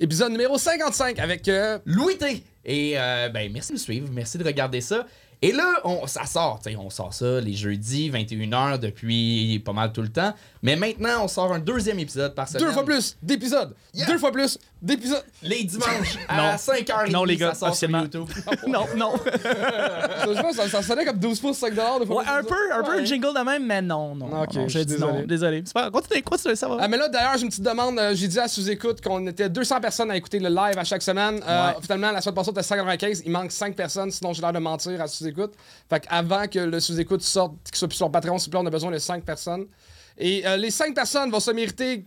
Épisode numéro 55 avec euh, Louis T. Et euh, ben, merci de nous suivre, merci de regarder ça. Et là, on, ça sort, tu sais, on sort ça les jeudis, 21h depuis pas mal tout le temps. Mais maintenant, on sort un deuxième épisode par semaine. deux fois plus d'épisodes. Yeah. Deux fois plus d'épisodes. Les dimanches Non. à 5h30. Non, les gars, ça sort sur. YouTube. non, non. ça, je pense, ça, ça sonnait comme 12 pouces, 5 dollars. Ouais, un peu, un peu jingle de même, mais non, non. Ok, non, je désolé. non. Désolé. C'est pas Continue, continue, ça va. Ah, mais là, d'ailleurs, j'ai une petite demande. Euh, j'ai dit à sous-écoute qu'on était 200 personnes à écouter le live à chaque semaine. Euh, Ouais. Finalement, la semaine passée, on était 195. Il manque 5 personnes, sinon j'ai l'air de mentir à sous-écoute. Fait qu'avant que le sous-écoute sorte, qu'il soit sur Patreon, s'il on a besoin de 5 personnes. Et euh, les 5 personnes vont se mériter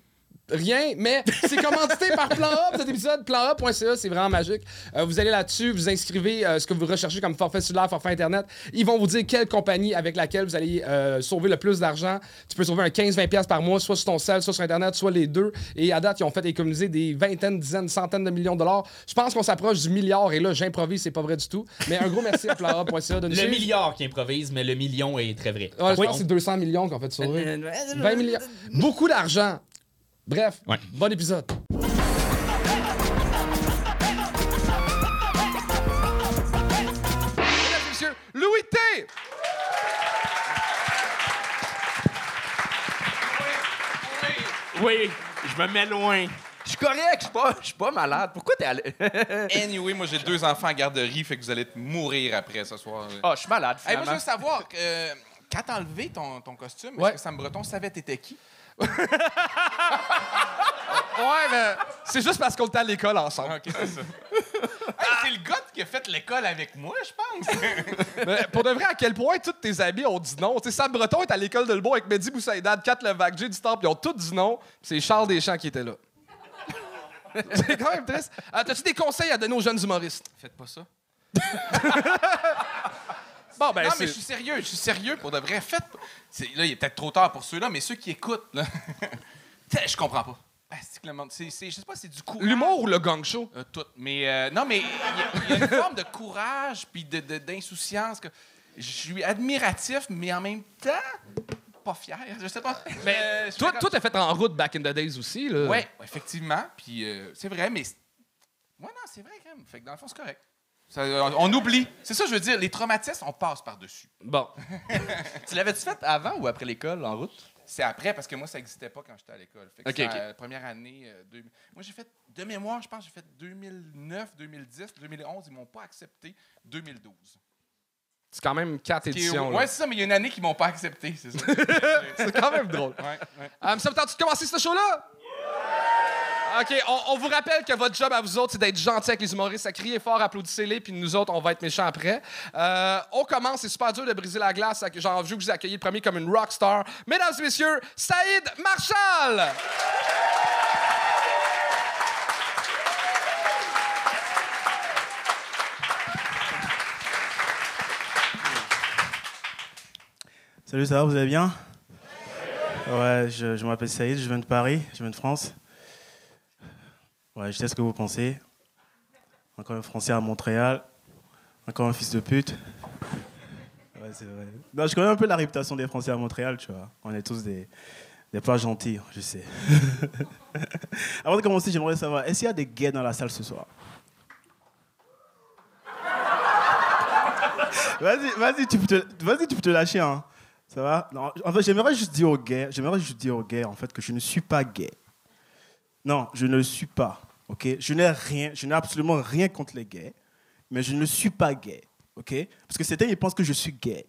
rien, mais c'est commandité par Plan A, cet épisode. PlanA.ca, c'est vraiment magique. Euh, vous allez là-dessus, vous inscrivez euh, ce que vous recherchez comme forfait cellulaire, forfait Internet. Ils vont vous dire quelle compagnie avec laquelle vous allez euh, sauver le plus d'argent. Tu peux sauver un 15-20$ par mois, soit sur ton cell, soit sur Internet, soit les deux. Et à date, ils ont fait économiser des vingtaines, dizaines, centaines de millions de dollars. Je pense qu'on s'approche du milliard, et là, j'improvise, c'est pas vrai du tout. Mais un gros merci à PlanA.ca de nous Le suivre. milliard qui improvise, mais le million est très vrai. Ouais, je Oui. pense que c'est 200 millions qu'on fait sauver. Euh, 20 millions. Beaucoup d'argent. Bref, Ouais. bon épisode. Mesdames et messieurs, Louis T! Oui, je me mets loin. Je suis correct, je suis pas, je suis pas malade. Pourquoi t'es allé? Anyway, moi j'ai deux enfants en garderie, fait que vous allez mourir après ce soir. Ah, je suis malade, Hey, moi, je veux savoir, euh, quand t'as enlevé ton, ton costume, Ouais. est-ce que Sam Breton savait t'étais qui? Ouais, mais c'est juste parce qu'on était à l'école ensemble. Ok, c'est ça. Hey, c'est le gars qui a fait l'école avec moi, je pense. Mais pour de vrai, à quel point tous tes amis ont dit non? Sais, Sam Breton est à l'école de Lebeau avec Mehdi Boussaïdad, Kat Levac, Jay du Temple, ils ont tous dit non. puis C'est Charles Deschamps qui était là. c'est quand même triste. Euh, T'as-tu des conseils à donner aux jeunes humoristes? Faites pas ça. Bon, ben, non, mais je suis sérieux, je suis sérieux pour de vrai. Faites. Là, il est peut-être trop tard pour ceux-là, mais ceux qui écoutent, là. Je comprends pas. Ah, c'est le monde- c'est- c'est- je sais pas, c'est du courage. L'humour ou le gang show? Euh, tout. Mais euh, non, mais il y, a- il y a une forme de courage puis de, de- d'insouciance que je suis admiratif, mais en même temps pas fier. Je sais pas. Mais Euh, toi, toi, t'as fait en route back in the days aussi, là. Ouais, effectivement. Puis euh, c'est vrai, mais ouais, non, c'est vrai quand même. Fait que dans le fond, c'est correct. Ça, on, on oublie. C'est ça, je veux dire. Les traumatismes, on passe par dessus. Bon. Tu l'avais-tu fait avant ou après l'école, en route? C'est après parce que moi, ça n'existait pas quand j'étais à l'école. Fait que la première année. euh, deux- Moi, j'ai fait de mémoire, je pense, j'ai fait 2009, 2010, 2011. Ils m'ont pas accepté. 2012. C'est quand même quatre éditions, là. Ouais, c'est ça, mais il y a une année qu'ils m'ont pas accepté, c'est ça. C'est quand même drôle. Ouais, ouais. Euh, ça me tente de commencer ce show-là? OK, on, vous rappelle que votre job à vous autres, c'est d'être gentil avec les humoristes, à crier fort, applaudissez-les, puis nous autres, on va être méchants après. Euh, on commence, c'est super dur de briser la glace. J'ai envie que vous accueilliez le premier comme une rockstar. Mesdames et messieurs, Saïd Marshall! Salut, ça va, vous allez bien? Ouais, je, je m'appelle Saïd, je viens de Paris, je viens de France. Je sais ce que vous pensez. Encore un Français à Montréal, encore un fils de pute. Non, je connais un peu la réputation des Français à Montréal, tu vois. On est tous des, pas gentils, je sais. Avant de commencer, j'aimerais savoir, est-ce qu'il y a des gays dans la salle ce soir? Vas-y, vas-y, tu peux te, vas-y, tu peux te lâcher, hein. Ça va? Non, En fait, j'aimerais juste dire aux gays, j'aimerais juste dire aux gays, en fait, que je ne suis pas gay. Non, je ne le suis pas, ok? Je n'ai rien, je n'ai absolument rien contre les gays, mais je ne suis pas gay, ok? Parce que certains, ils pensent que je suis gay.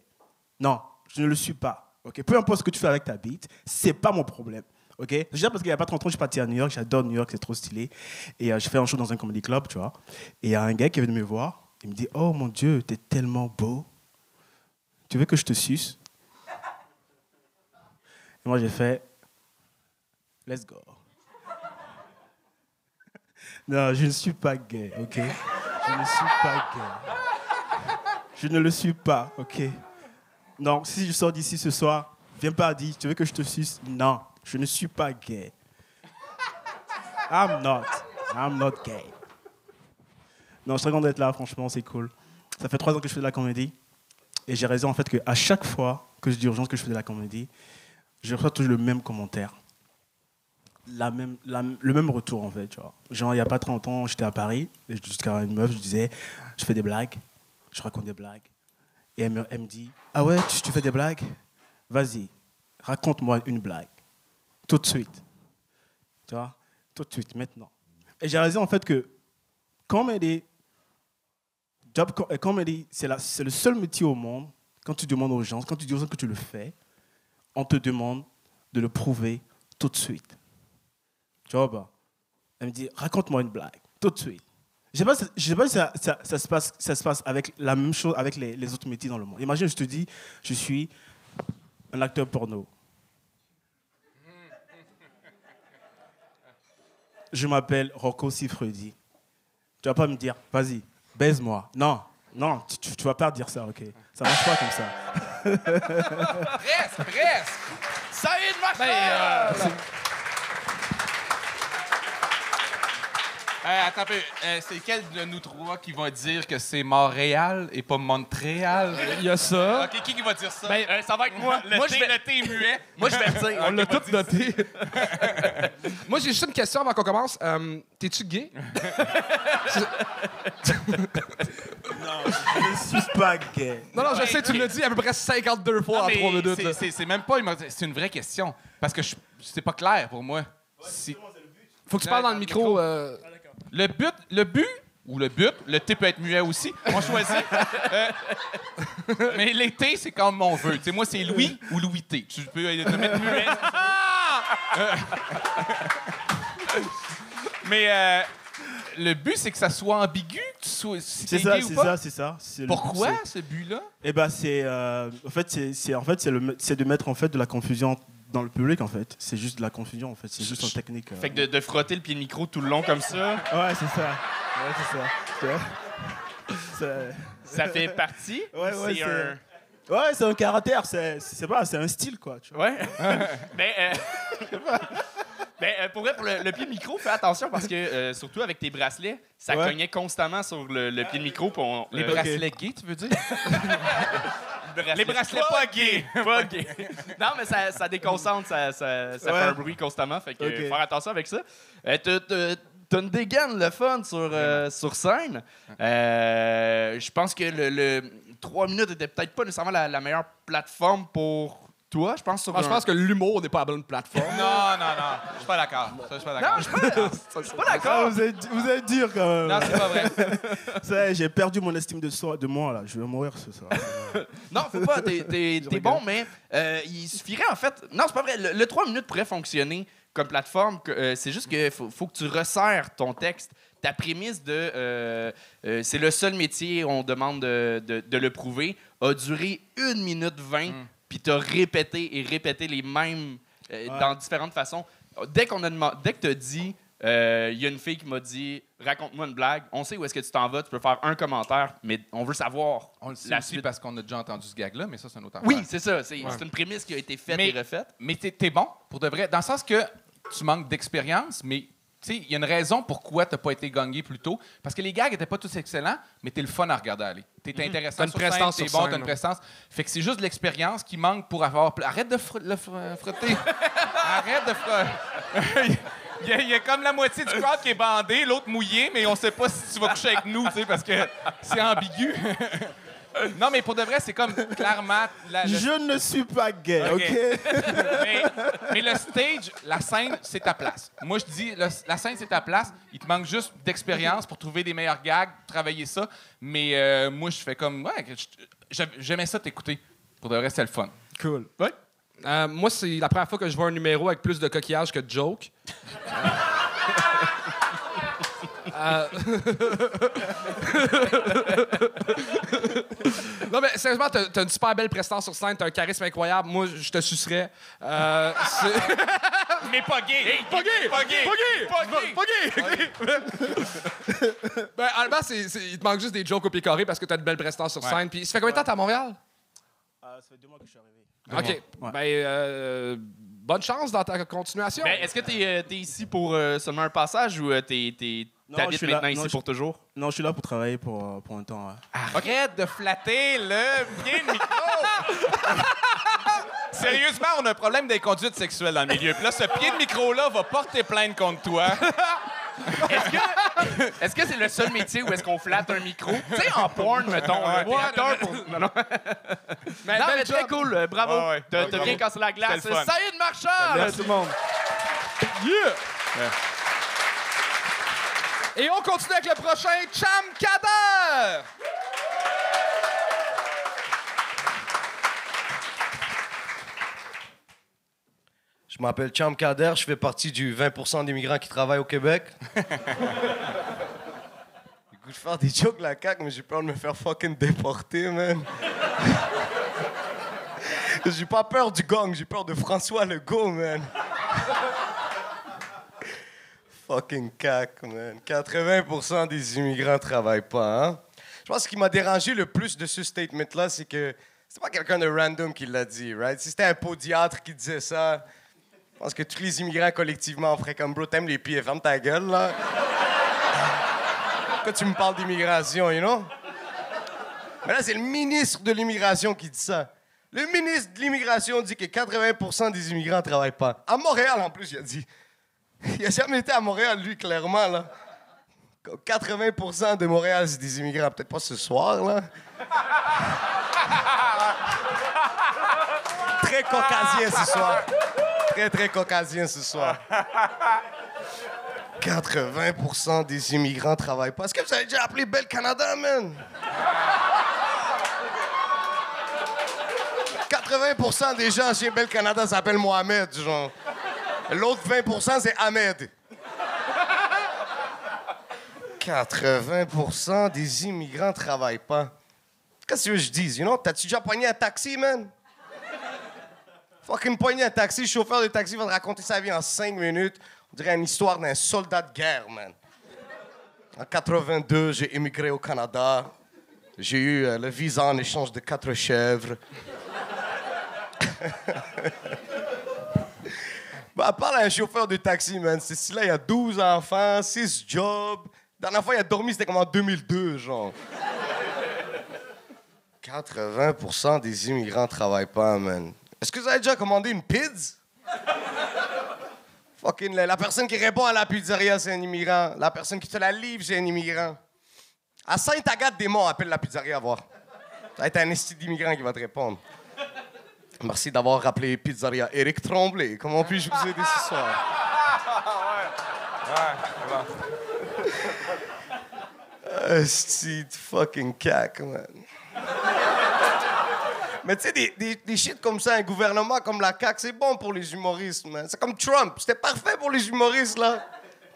Non, je ne le suis pas, ok? Peu importe ce que tu fais avec ta bite, c'est pas mon problème. Ok? Déjà parce qu'il n'y a pas 30 ans, je suis parti à New York, j'adore New York, c'est trop stylé. Et euh, j'ai fait un show dans un comedy club, tu vois. Et il y a un gars qui est venu me voir, il me dit Oh mon Dieu, t'es tellement beau. Tu veux que je te suce? Et moi j'ai fait Let's go. Non, je ne suis pas gay, ok? Je ne suis pas gay. Je ne le suis pas, ok? Donc si je sors d'ici ce soir, viens pas dire Tu veux que je te suce? Non, je ne suis pas gay. I'm not. I'm not gay. Non, je suis très content d'être là, franchement, c'est cool. Ça fait trois ans que je fais de la comédie. Et j'ai raison en fait qu'à chaque fois que je dis aux gens que je fais de la comédie, je reçois toujours le même commentaire. La même, le même retour, en fait. Tu vois. Genre, il n'y a pas 30 ans, j'étais à Paris, jusqu'à une meuf, je disais, je fais des blagues, je raconte des blagues. Et elle me, elle me dit, ah ouais, tu, fais des blagues? Vas-y, raconte-moi une blague. Tout de suite. Tu vois Tout de suite, maintenant. Et j'ai réalisé, en fait, que comedy, job co- euh, comedy, la- c'est le seul métier au monde, quand tu demandes aux gens, quand tu dis aux gens que tu le fais, on te demande de le prouver tout de suite. Tu vois pas? Elle me dit, raconte-moi une blague, tout de suite. Je sais pas, je sais pas si ça, ça- ça se passe, ça se passe avec la même chose avec les, les autres métiers dans le monde. Imagine, je te dis, je suis un acteur porno. Je m'appelle Rocco Siffredi. Tu vas pas me dire, vas-y, baise-moi. Non, non, tu, tu, tu vas pas dire ça, ok Ça marche pas comme ça. Presque, presque. Ça y est de ma euh, attends un peu. Euh, c'est quel de nous trois qui va dire que c'est Montréal et pas Montréal? Il y a ça. OK, qui, qui va dire ça? Ben, Euh, ça va être moi. le moi, thé, je vais, le thé est muet. moi, je vais le dire. On l'a tout noté. Moi, j'ai juste une question avant qu'on commence. Euh, T'es-tu gay? Je ne suis pas gay. Non, non, je sais, tu me l'as dit à peu près 52 fois Non, en mais 3 minutes. c'est- même pas... une- C'est une vraie question. Parce que c'est pas clair pour moi. Si- Faut que tu parles dans le micro. euh, Le but, le but, ou le but, le thé peut être muet aussi, on choisit. Euh, mais les thés, c'est comme on veut. Tu sais, moi, c'est Louis ou Louis T. Tu peux te mettre muet. Euh, mais euh, le but, c'est que ça soit ambigu, que tu sois, si C'est ça, c'est ça, c'est ça. Pourquoi ce but-là? Eh ben, c'est euh, en fait, c'est en fait, c'est de mettre en fait de la confusion dans le public en fait. C'est juste de la confusion en fait. C'est juste une technique. euh. Fait que de, de frotter le pied de micro tout le long comme ça, Ouais, c'est ça. Ouais, c'est ça. Tu vois? C'est- ça fait partie? Ouais, ouais, c'est un. Ouais, c'est un caractère. C'est c'est pas, c'est un style quoi. Tu vois? Ouais. ben, euh, ben, euh, pour vrai, pour le, le pied de micro, fais attention parce que, euh, surtout avec tes bracelets, ça Ouais. cognait constamment sur le, le pied de micro. on- Les le- bracelets gays, tu veux dire? Les bracelets pas gays. pas gays. non, mais ça, ça déconcentre, ça, ça, ça Ouais. fait un bruit constamment. Fait que faire attention avec ça. Euh, t'as- une dégaine, le fun, sur, euh, sur scène. Euh, Je pense que le, le 3 minutes était peut-être pas nécessairement la, la meilleure plateforme pour toi. Je pense sur moi, je pense que l'humour n'est pas la bonne plateforme. Non, non, non. Je suis pas d'accord. Je suis pas d'accord. Non, je suis pas, je suis pas Ah, d'accord. vous êtes, vous êtes dur quand même. Non, c'est pas vrai. Ça J'ai perdu mon estime de soi, de moi là. Je vais mourir ce soir. Non, faut pas. T'es, t'es- t'es bon, mais euh, il suffirait en fait. Non, c'est pas vrai. Le, le 3 minutes pourrait fonctionner comme plateforme. que, euh, c'est juste qu'il faut, faut que tu resserres ton texte. Ta prémisse de euh, euh, c'est le seul métier, on demande de, de- de le prouver, a duré 1 minute 20, puis t'as répété et répété les mêmes euh, Ouais. dans différentes façons. Dès qu'on a demandé, dès que t'as dit, euh, il y a une fille qui m'a dit raconte-moi une blague, on sait où est-ce que tu t'en vas, tu peux faire un commentaire, mais on veut savoir On le sait la aussi suite. parce qu'on a déjà entendu ce gag-là, mais ça, c'est un autre. Oui, c'est ça. C'est c'est une prémisse qui a été faite Mais- et refaite. Mais t'es es bon, pour de vrai, dans le sens que tu manques d'expérience, mais tu il y a une raison pourquoi t'as pas été gagné plus tôt. Parce que les gags étaient pas tous excellents, mais t'es le fun à regarder aller. T'es intéressant T'as une sur prestance scène, sur bon, t'as une là. prestance. Fait que c'est juste l'expérience qui manque pour avoir... Arrête de fr- le fr- frotter. Arrête de frotter. Il y, a, il y a comme la moitié du crowd qui est bandé, l'autre mouillé, mais on sait pas si tu vas coucher avec nous, tu sais, parce que c'est ambigu. non, mais pour de vrai, c'est comme clairement... la- le- Je ne suis pas gay, Ok. ok, mais, mais le stage, la scène, c'est ta place. Moi, je dis, le- la scène, c'est ta place. Il te manque juste d'expérience pour trouver des meilleurs gags, travailler ça. Mais euh, moi, je fais comme, ouais, j'aimais ça t'écouter. Pour de vrai, c'est le fun. Cool. Euh, moi, c'est la première fois que je vois un numéro avec plus de coquillage que de joke. Euh, non, mais sérieusement, t'as une super belle prestance sur scène, t'as un charisme incroyable. Moi, je te sucerais. Euh, c'est- Mais pas gay! Pas gay! Pas gay! Pas gay! Pas gay! ben, honnêtement, c'est- c'est- il te manque juste des jokes au pied carré parce que t'as une belle prestance sur scène. Puis, ça fait combien de temps t'es à Montréal? Ah, ça fait deux mois que je suis arrivé. OK. Ouais. Ben, euh, bonne chance dans ta continuation. Ben, Est-ce que tu es, ici pour euh, seulement un passage ou euh, t'es- t'es- t'habites suis là. maintenant Non, ici je- pour toujours? Non, je suis là pour travailler pour, euh, pour un temps. ouais. Arrête de flatter le bien le micro! Sérieusement, on a un problème d'inconduite sexuelle dans le milieu. Puis là, ce pied de micro-là va porter plainte contre toi. Est-ce que est-ce que c'est le seul métier où est-ce qu'on flatte un micro? Tu sais, en porn, mettons. là, t'es acteur pour- Non, non. Mais Non, mais très cool. euh, Bravo. Ouais, ouais. T'as Ouais, bien cassé la glace. Saïd Marchand! Merci tout le monde. Et on continue avec le prochain Cham Kader! Je m'appelle Cham Kader, je fais partie du 20% des migrants qui travaillent au Québec. Écoute, je faire des jokes la caque, mais j'ai peur de me faire fucking déporter, man. j'ai pas peur du gang, j'ai peur de François Legault, man. Fucking cac, man. 80% des immigrants travaillent pas, hein? Je pense que ce qui m'a dérangé le plus de ce statement-là, c'est que c'est pas quelqu'un de random qui l'a dit, right? Si c'était un podiatre qui disait ça, je pense que tous les immigrants collectivement feraient comme bro, t'aimes les pieds, ferme ta gueule, là. Pourquoi tu me parles d'immigration, you know? Mais là, c'est le ministre de l'immigration qui dit ça. Le ministre de l'immigration dit que 80 des immigrants ne travaillent pas. À Montréal, en plus, il a dit. Il a jamais été à Montréal, lui, clairement, là. 80% de Montréal, c'est des immigrants. Peut-être pas ce soir, là. très caucasien ce soir. Très, très caucasien ce soir. 80% des immigrants travaillent pas. Est-ce que vous avez déjà appelé Bel Canada, man? 80% des gens chez Bel Canada s'appellent Mohamed, genre. L'autre 20% c'est Ahmed. 80% des immigrants travaillent pas. Qu'est-ce que je dise, you know? T'as-tu déjà pogné un taxi, man? Fucking pogné un taxi, le chauffeur de taxi va te raconter sa vie en 5 minutes. On dirait une histoire d'un soldat de guerre, man. En 82, j'ai émigré au Canada. J'ai eu euh, le visa en échange de quatre chèvres. bah, parle à un chauffeur de taxi, man. C'est là, il y a 12 enfants, 6 jobs. La dernière fois, il a dormi, c'était comme en 2002, genre. 80% des immigrants travaillent pas, man. Est-ce que vous avez déjà commandé une pizza? Fucking, la, la personne qui répond à la pizzeria, c'est un immigrant. La personne qui te la livre, c'est un immigrant. À Sainte-Agathe-des-Monts, appelle la pizzeria à voir. Ça va être un esti d'immigrant qui va te répondre. Merci d'avoir rappelé Pizzeria Eric Tremblay. Comment puis-je vous aider ce soir? Esti de fucking cac, man. Mais tu sais, des, des, des shit comme ça, un gouvernement comme la CAQ, c'est bon pour les humoristes, man. C'est comme Trump, c'était parfait pour les humoristes, là.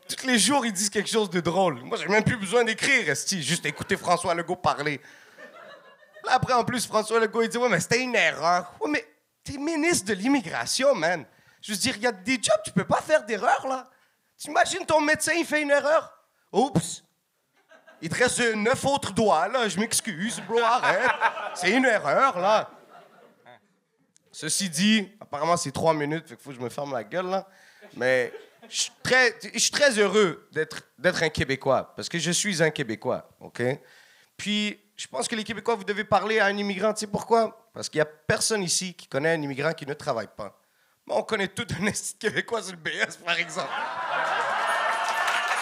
Tous les jours, ils disent quelque chose de drôle. Moi, j'ai même plus besoin d'écrire, esti, juste écouter François Legault parler. Là, après, en plus, François Legault, il dit Ouais, mais c'était une erreur. Ouais, mais t'es ministre de l'immigration, man. Je veux dire, il y a des jobs, tu peux pas faire d'erreur, là. T'imagines ton médecin, il fait une erreur? Oups! Il te reste euh, neuf autres doigts, là. Je m'excuse, bro, arrête. C'est une erreur, là. Ceci dit, apparemment, c'est trois minutes, fait faut que je me ferme la gueule, là. Mais je suis très, je suis très heureux d'être un Québécois, parce que je suis un Québécois, OK? Puis, je pense que les Québécois, vous devez parler à un immigrant. Tu sais pourquoi? Parce qu'il n'y a personne ici qui connaît un immigrant qui ne travaille pas. Moi, on connaît tout un Québécois sur le BS, par exemple.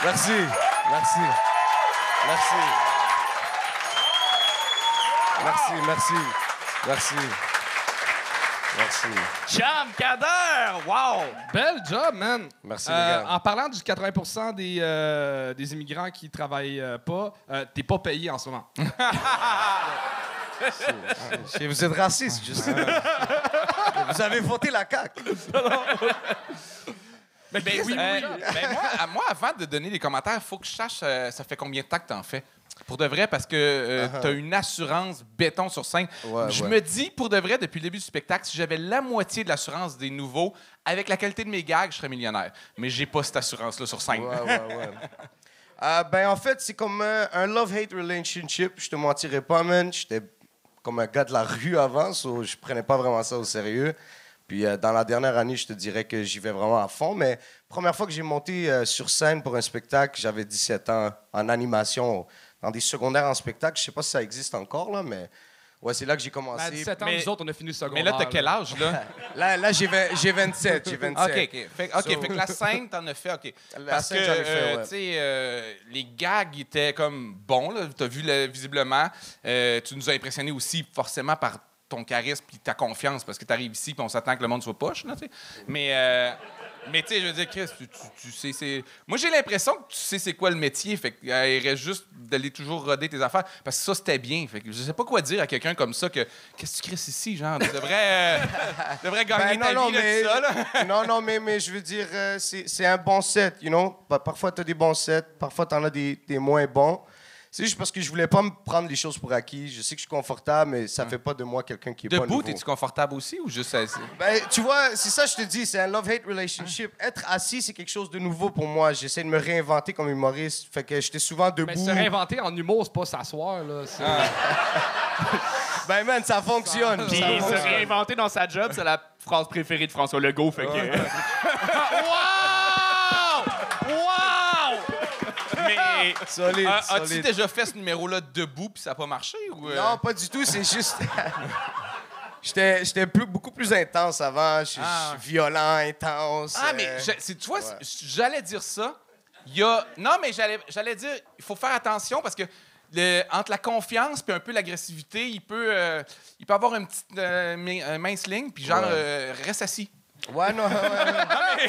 Merci. Merci. Merci. Merci, merci. Merci. Merci. Cham Kader! Wow! Bel job, man. Merci, les Euh, gars. En parlant du 80 des, euh, des immigrants qui travaillent euh, pas, euh, t'es pas payé en ce moment. Si vous êtes raciste, sais. vous avez voté la CAQ. Ben, oui, ben, moi, à- moi, avant de donner des commentaires, il faut que je sache euh, ça fait combien de temps que t'en fais? Pour de vrai, parce que tu as une assurance béton sur scène. Ouais, je ouais. me dis, pour de vrai, depuis le début du spectacle, si j'avais la moitié de l'assurance des nouveaux, avec la qualité de mes gags, je serais millionnaire. Mais j'ai pas cette assurance-là sur scène. Ouais, ouais, ouais. Euh, ben, en fait, c'est comme euh, un love-hate relationship. Je te mentirais pas, man. J'étais comme un gars de la rue avant, so je prenais pas vraiment ça au sérieux. Puis euh, dans la dernière année, je te dirais que j'y vais vraiment à fond. Mais première fois que j'ai monté euh, sur scène pour un spectacle, j'avais 17 ans en animation, dans des secondaires en spectacle. Je sais pas si ça existe encore, là, mais Ouais, c'est là que j'ai Ben, à commencé. 17 ans, Mais- nous autres, on a fini le secondaire. Mais là, t'as quel âge, là? Là, là j'ai vingt- j'ai 27. J'ai 27. OK, OK. Fait, OK, So- fait que la scène, t'en as fait, OK. La Parce scène, que, euh, ouais. tu sais, euh, les gags étaient comme bons, là. T'as vu, le- visiblement. Euh, tu nous as impressionnés aussi, forcément, par ton charisme et ta confiance, parce que t'arrives ici puis on s'attend que le monde soit poche, là, tu sais. Mais, euh, mais tu sais, je veux dire, Chris, tu, tu- tu sais, c'est... Moi, j'ai l'impression que tu sais c'est quoi le métier, fait qu'il reste juste d'aller toujours roder tes affaires, parce que ça, c'était bien. Fait que je sais pas quoi dire à quelqu'un comme ça que « Qu'est-ce que tu crisses ici, genre? Tu devrais, euh, devrais gagner Ben, ta non, non, vie, mais, ça, là. non, non, mais, mais je veux dire, euh, c'est un bon set, you know? Pa- Parfois, tu as des bons sets, parfois, tu en as des, des moins bons. C'est juste parce que je voulais pas me prendre les choses pour acquis. Je sais que je suis confortable, mais ça fait pas de moi quelqu'un qui est pas Debout, nouveau. t'es-tu confortable aussi ou juste assis? Ben, tu vois, c'est ça que je te dis, c'est un love-hate relationship. Être assis, c'est quelque chose de nouveau pour moi. J'essaie de me réinventer comme humoriste. Fait que j'étais souvent debout. Mais se réinventer en humour, c'est pas s'asseoir, là. c'est- Ben, man, ça fonctionne. Puis Ça se fonctionne. réinventer dans sa job, c'est la phrase préférée de François Legault. Fait que, Solide, euh, as-tu solide. déjà fait ce numéro-là debout puis ça n'a pas marché? Ou, euh? Non, pas du tout. C'est juste. J'étais j'étais plus- beaucoup plus intense avant. Je suis Ah. violent, intense. Ah, mais euh, je- c'est- tu vois, j'allais dire ça. Il y a... Non, mais j'allais j'allais dire, il faut faire attention parce que le- entre la confiance puis un peu l'agressivité, il peut, euh, il peut avoir une petite euh, mi- mince ligne, puis genre, Ouais. euh, reste assis. Ouais, non. ouais, ouais.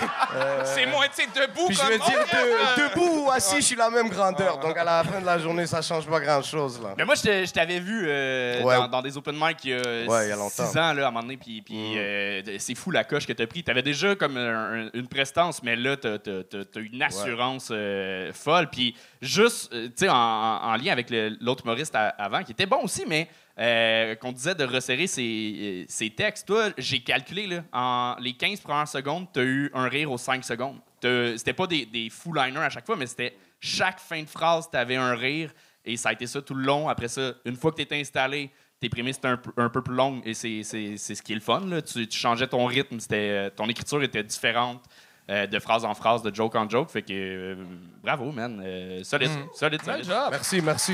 C'est moins, tu sais, debout Puis je comme... veux dire, de- debout ou assis, je suis la même grandeur. Donc, à la fin de la journée, ça change pas grand-chose, là. Mais moi, je te- je t'avais vu euh, Ouais. dans, dans des open mic il y a, Ouais, il y a longtemps. six ans, là, à un moment donné, puis, puis, euh, c'est fou la coche que t'as pris. T'avais déjà comme un- une prestance, mais là, t'as t'as- t'as- t'as une assurance euh, folle. Puis juste, euh, tu sais, en, en- en lien avec le- l'autre humoriste à- avant, qui était bon aussi, mais euh, qu'on disait de resserrer ses, euh, ses textes. Toi, j'ai calculé, là, en les 15 premières secondes, t'as eu un rire aux 5 secondes. C'était pas des, des full liners à chaque fois, mais c'était chaque fin de phrase, t'avais un rire. Et ça a été ça tout le long. Après ça, une fois que tu étais installé, tes prémices étaient un, peu- un peu plus longues et c'est c'est- c'est ce qui est le fun. Là. Tu, tu changeais ton rythme, c'était, euh, ton écriture était différente euh, de phrase en phrase, de joke en joke. Fait que euh, bravo, man. Euh, solide, solide, Bel solide. job. Merci, merci.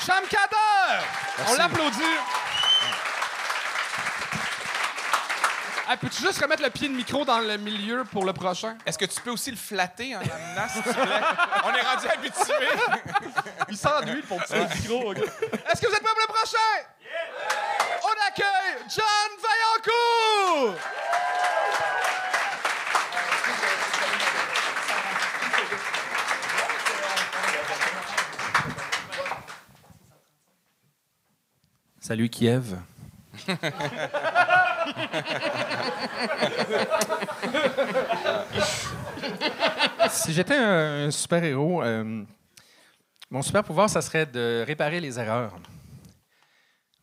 Cham Kader! On l'applaudit. Ah, Peux-tu juste remettre le pied de micro dans le milieu pour le prochain? Est-ce que tu peux aussi le flatter en amenant, s'il te plaît? On est rendu habitué. Il s'ennuie pour petit micro. Est-ce que vous êtes prêts pour le prochain? On accueille John Vaillancourt! Salut Kiev. si j'étais un, super-héros, euh, mon super-pouvoir, ça serait de réparer les erreurs.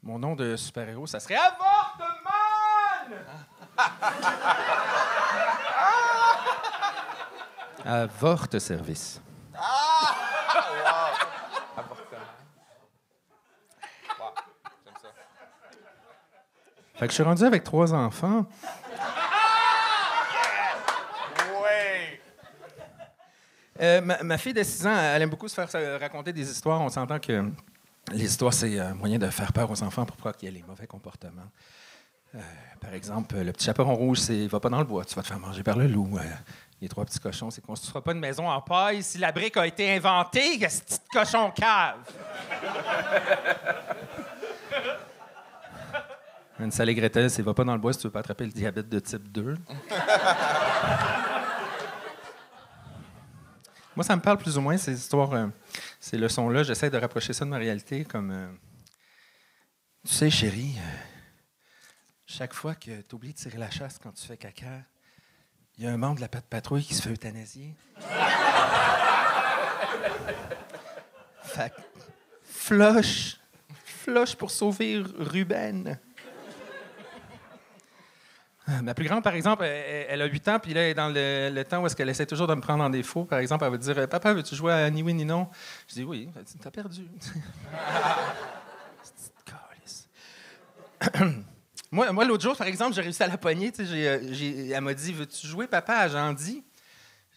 Mon nom de super-héros, ça serait Avortement! Avorte service. Fait que je suis rendu avec trois enfants. Euh, ma, ma fille de 6 ans, elle aime beaucoup se faire euh, raconter des histoires. On s'entend que les histoires, c'est un moyen de faire peur aux enfants pour pas qu'il y ait les mauvais comportements. Euh, par exemple, le petit chaperon rouge, c'est va pas dans le bois, tu vas te faire manger par le loup. Euh, les trois petits cochons, c'est qu'on ne construira pas une maison en paille si la brique a été inventée, que ce petit cochon cave. Une salée Gretel, c'est va pas dans le bois si tu veux pas attraper le diabète de type 2. Moi, ça me parle plus ou moins, ces histoires, euh, ces leçons-là. J'essaie de rapprocher ça de ma réalité comme. euh, tu sais, chérie, euh, chaque fois que tu oublies de tirer la chasse quand tu fais caca, il y a un membre de la patte patrouille qui se fait euthanasier. fait que, flush, flush pour sauver Ruben. Ma plus grande, par exemple, elle, a 8 ans, puis là, elle est dans le, temps où est-ce essaie toujours de me prendre en défaut. Par exemple, elle va dire Papa, veux-tu jouer à ni oui ni non Je dis Oui. T'as perdu. Moi, moi l'autre jour, par exemple, j'ai réussi à la pogner. euh, elle m'a dit Veux-tu jouer, papa, à Jean-Di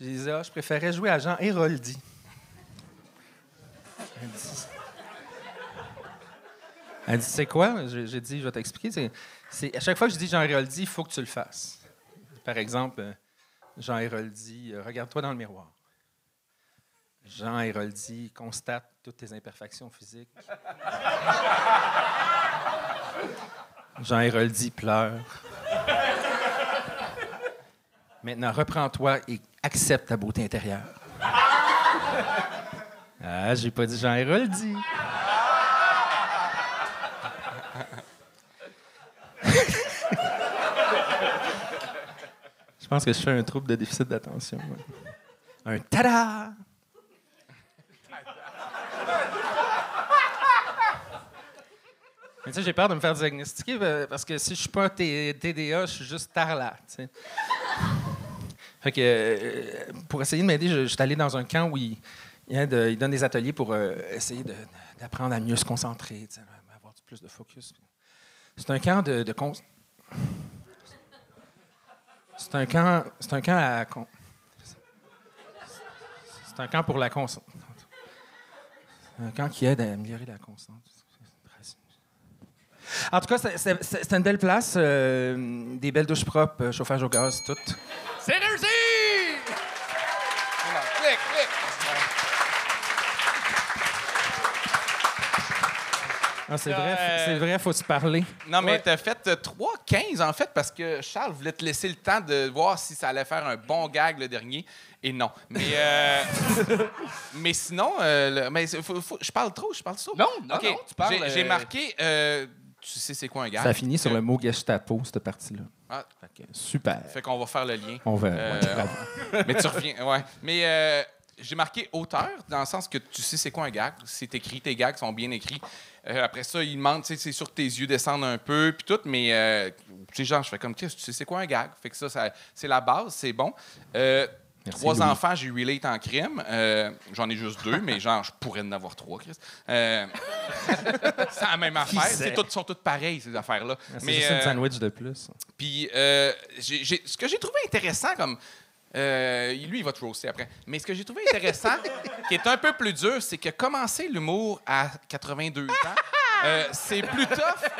J'ai dit Ah, je préférais jouer à Jean Héroldi. Elle dit- c'est quoi? J'ai dit, je vais t'expliquer. À chaque fois que je dis Jean Héroldi, il faut que tu le fasses. Par exemple, euh, Jean Héroldi, euh, regarde-toi dans le miroir. Jean Héroldi constate toutes tes imperfections physiques. Jean Héroldi pleure. Maintenant, reprends-toi et accepte ta beauté intérieure. Ah, j'ai pas dit Jean Héroldi. Pense que je fais un trouble de déficit d'attention. ouais. Un tada! Mais tu sais, j'ai peur de me faire diagnostiquer euh, parce que si je suis pas TDA, je suis juste tarlat, tu sais. Fait que, euh, pour essayer de m'aider, je, je suis allé dans un camp où il, il, il donne des ateliers pour euh, essayer d'apprendre à mieux se concentrer, tu sais, à avoir plus de focus. C'est un camp de, de con- C'est un camp. C'est un camp à. C'est un camp pour la concentration. Un camp qui aide à améliorer la concentration. En tout cas, c'est une belle place. euh, des belles douches propres, euh, chauffage au gaz, tout. C'est réussi! Ah, c'est vrai, Euh, c'est vrai, faut se parler. Non, mais Ouais. t'as fait euh, 3-15 en fait parce que Charles voulait te laisser le temps de voir si ça allait faire un bon gag le dernier. Et non. Mais, euh, mais sinon, euh, le- mais c'est- faut- faut- je parle trop, je parle trop. Non, non, OK. non, tu parles, J'ai- J'ai euh, marqué. euh, tu sais, c'est quoi un gag? Ça finit sur le mot Gestapo, cette partie-là. Ah. Que, super. Fait qu'on va faire le lien. On va. Euh, ouais, mais tu reviens, ouais. Mais euh, j'ai marqué auteur dans le sens que tu sais c'est quoi un gag. C'est écrit, tes gags sont bien écrits. Euh, après ça, il demande, tu sais, c'est sûr que tes yeux descendent un peu, puis tout, mais euh, tu sais, genre, je fais comme, Chris, tu sais c'est quoi un gag? Fait que ça, ça- c'est la base, c'est bon. Euh, Merci, trois Louis. enfants, j'ai relate en crime. Euh, J'en ai juste deux, mais genre, je pourrais en avoir trois, Chris. Euh, c'est la même affaire. C'est toutes, sont toutes pareilles, ces affaires-là. C'est juste une euh, sandwich de plus. puis, euh, ce que j'ai trouvé intéressant, comme. Euh, lui, il va te roaster après. Mais ce que j'ai trouvé intéressant, qui est un peu plus dur, c'est que commencer l'humour à 82 ans, euh, c'est plus tough.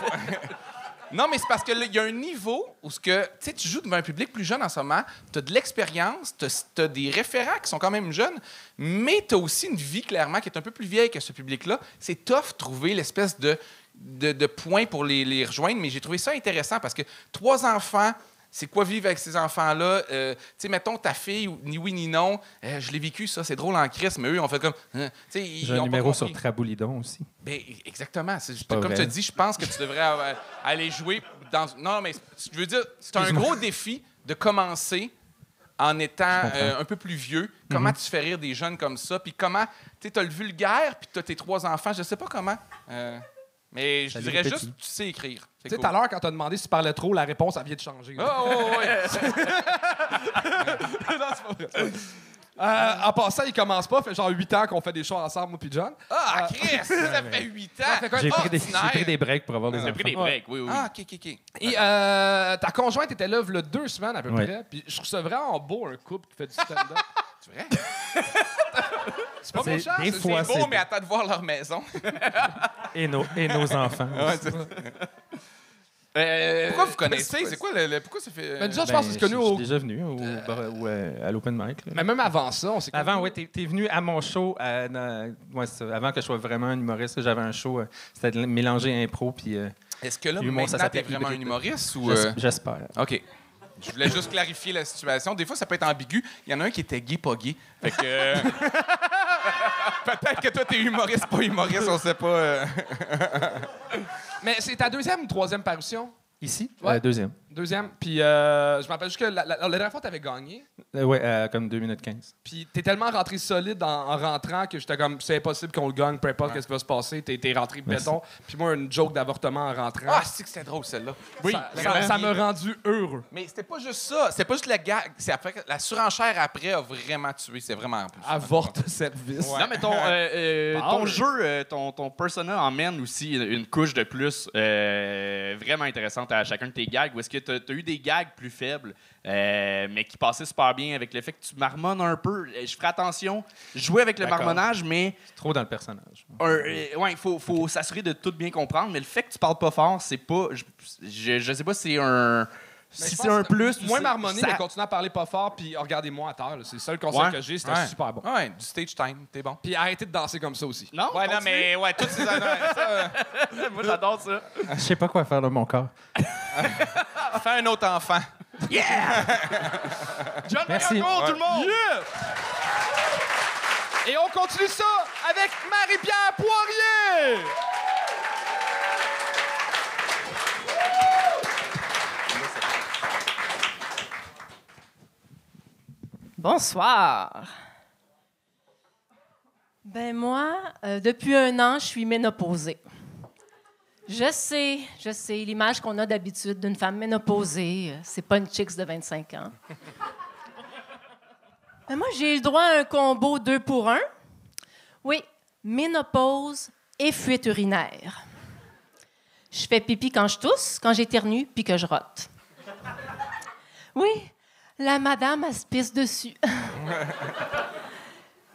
non, mais c'est parce qu'il y a un niveau où ce que, tu joues devant un public plus jeune en ce moment, tu as de l'expérience, tu as, des référents qui sont quand même jeunes, mais tu as aussi une vie, clairement, qui est un peu plus vieille que ce public-là. C'est tough trouver l'espèce de, de, point pour les rejoindre, mais j'ai trouvé ça intéressant parce que trois enfants, c'est quoi vivre avec ces enfants-là? Euh, tu sais, mettons ta fille, ni oui ni non, euh, je l'ai vécu, ça, c'est drôle en crise, mais eux, on fait comme. hein, ils J'ai un ont pas numéro sur. Traboulidon aussi. Ben, exactement. C'est- comme tu as dit, je pense que tu devrais euh, aller jouer dans. Non, mais je veux dire, c'est un gros défi de commencer en étant euh, un peu plus vieux. Comment tu fais rire des jeunes comme ça? Puis comment. Tu sais, as le vulgaire, puis tu as tes trois enfants. Je sais pas comment. Euh, mais je dirais juste, tu sais écrire. C'est Tu sais, tout à l'heure, quand t'as demandé si tu parlais trop, la réponse, elle vient de changer. là. Oh, oh, ouais. non, c'est pas vrai. Euh, en passant, il commence pas. fait genre 8 ans qu'on fait des shows ensemble, moi puis John. Ah, Chris, ça fait 8 ans. fait quoi? J'ai pris, des- ordinaire. j'ai pris des breaks pour avoir des J'ai enfants. pris des breaks, oui, oui. Ah, OK, OK, OK. Et euh, ta conjointe était là, il y a deux semaines à peu Ouais. près. Puis je trouve ça vraiment beau, un couple qui fait du stand-up. C'est vrai? C'est pas méchant. des c'est- fois, C'est c'est beau, mais attends de voir leur maison. Et, nos, et nos enfants. Euh, Pourquoi vous connaissez? C'est quoi le, le- Pourquoi ça fait. Mais déjà, je Ben, pense que c'est connu je au. suis déjà venu au, bar- ou, euh, à l'open mic. là. Mais même avant ça, on s'est Avant, connus. ouais, t'es, t'es venu à mon show. à- dans- ouais, c'est ça. avant que je sois vraiment un humoriste, j'avais un show. euh, c'était de mélanger impro puis. euh, Est-ce que là, Humour, ça maintenant, t'es s'appelle vraiment un humoriste ou. j'es- euh, J'espère. OK. Je voulais juste clarifier la situation. Des fois, ça peut être ambigu. Il y en a un qui était gay, pas gay. Fait que. euh, Peut-être que toi, t'es humoriste, pas humoriste, on sait pas. euh. Mais c'est ta deuxième ou troisième parution? Ici, Ouais. euh, deuxième. Deuxième. Puis euh, je me rappelle juste que la, la- la dernière fois, t'avais gagné. Euh, ouais, euh, comme 2 minutes 15. Puis t'es tellement rentré solide en, en rentrant que j'étais comme, c'est impossible qu'on le gagne, peu importe qu'est-ce qui va se passer. T'es, t'es rentré Merci. béton. Puis moi, une joke d'avortement en rentrant. Ah, c'est que c'était drôle, celle-là. ça, ça, ça m'a rendu heureux. Mais c'était pas juste ça. C'était pas juste la gag. C'est après la surenchère après a vraiment tué. C'est vraiment. Avorte cette vis. Non, mais ton, euh, euh, ton jeu, euh, ton, ton persona emmène aussi une, une couche de plus euh, vraiment intéressante à chacun de tes gags. Où est-ce que tu as, eu des gags plus faibles, euh, mais qui passaient super bien avec le fait que tu marmonnes un peu. Euh, Je ferai attention, jouer avec le marmonnage, mais Trop dans le personnage. euh, ouais, il faut, faut s'assurer de tout bien comprendre. Mais le fait que tu parles pas fort, c'est pas. Je, je, je sais pas si c'est un. Mais Si c'est un plus. Moins marmonné, ça- mais continuer à parler pas fort, puis regardez-moi à terre. C'est le seul conseil Ouais. que j'ai, c'était Ouais. super bon. Ouais, du stage time, t'es bon. Puis arrêtez de danser comme ça aussi. Non? Ouais, non, mais ouais, toutes ces années. ça, Moi, j'adore ça. Je sais pas quoi faire de mon corps. fais un autre enfant. John Merci. Tout le monde! Et on continue ça avec Marie-Pierre Poirier! Bonsoir. Ben moi, euh, depuis un an, je suis ménopausée. Je sais, je sais, l'image qu'on a d'habitude d'une femme ménopausée, euh, c'est pas une chicks de 25 ans. Mais moi, j'ai eu le droit à un combo deux pour un. Oui, ménopause et fuite urinaire. Je fais pipi quand je tousse, quand j'éternue, puis que je rote. Oui, la madame, elle se pisse dessus.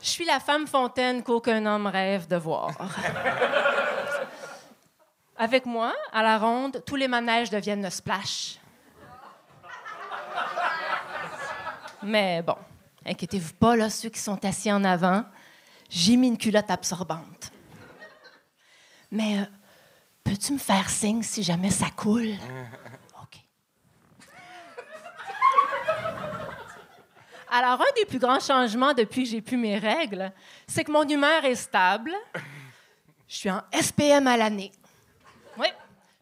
Je suis la femme fontaine qu'aucun homme rêve de voir. Avec moi, à la ronde, tous les manèges deviennent le splash. Mais bon, inquiétez-vous pas, là, ceux qui sont assis en avant, j'ai mis une culotte absorbante. Mais euh, peux-tu me faire signe si jamais ça coule? Alors, un des plus grands changements depuis que j'ai pu mes règles, c'est que mon humeur est stable. Je suis en SPM à l'année. Oui,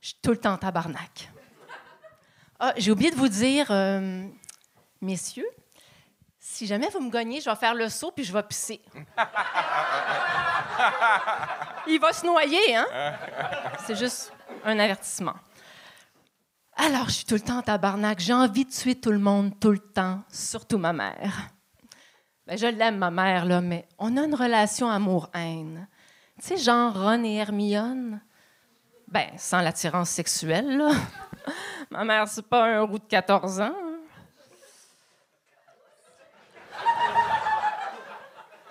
je suis tout le temps en tabarnak. Ah, j'ai oublié de vous dire, euh, messieurs, si jamais vous me gagnez, je vais faire le saut puis je vais pisser. Il va se noyer, hein? C'est juste un avertissement. Alors, je suis tout le temps en tabarnak. J'ai envie de tuer tout le monde tout le temps, surtout ma mère. Ben, je l'aime, ma mère, là, mais on a une relation amour-haine. Tu sais, genre Ron et Hermione? Ben, sans l'attirance sexuelle, ma mère, c'est pas un roux de 14 ans.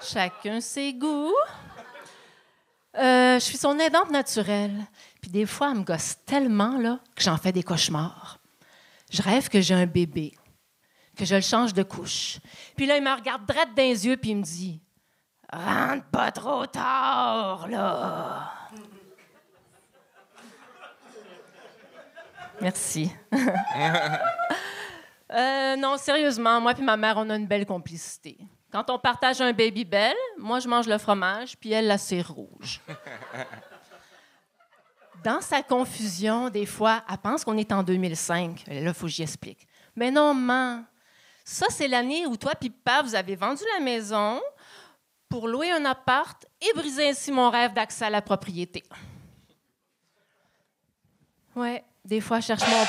Chacun ses goûts. Euh, je suis son aidante naturelle. Puis des fois, elle me gosse tellement là, que j'en fais des cauchemars. Je rêve que j'ai un bébé, que je le change de couche. Puis là, il me regarde droit dans les yeux, puis il me dit Rentre pas trop tard, là. Merci. Euh, non, sérieusement, moi et ma mère, on a une belle complicité. Quand on partage un baby belle, moi, je mange le fromage, puis elle, la cire rouge. Dans sa confusion, des fois, elle pense qu'on est en 2005. Là, il faut que j'y explique. Mais non, maman. Ça, c'est l'année où toi et papa, vous avez vendu la maison pour louer un appart et briser ainsi mon rêve d'accès à la propriété. Ouais, des fois, je cherche mon...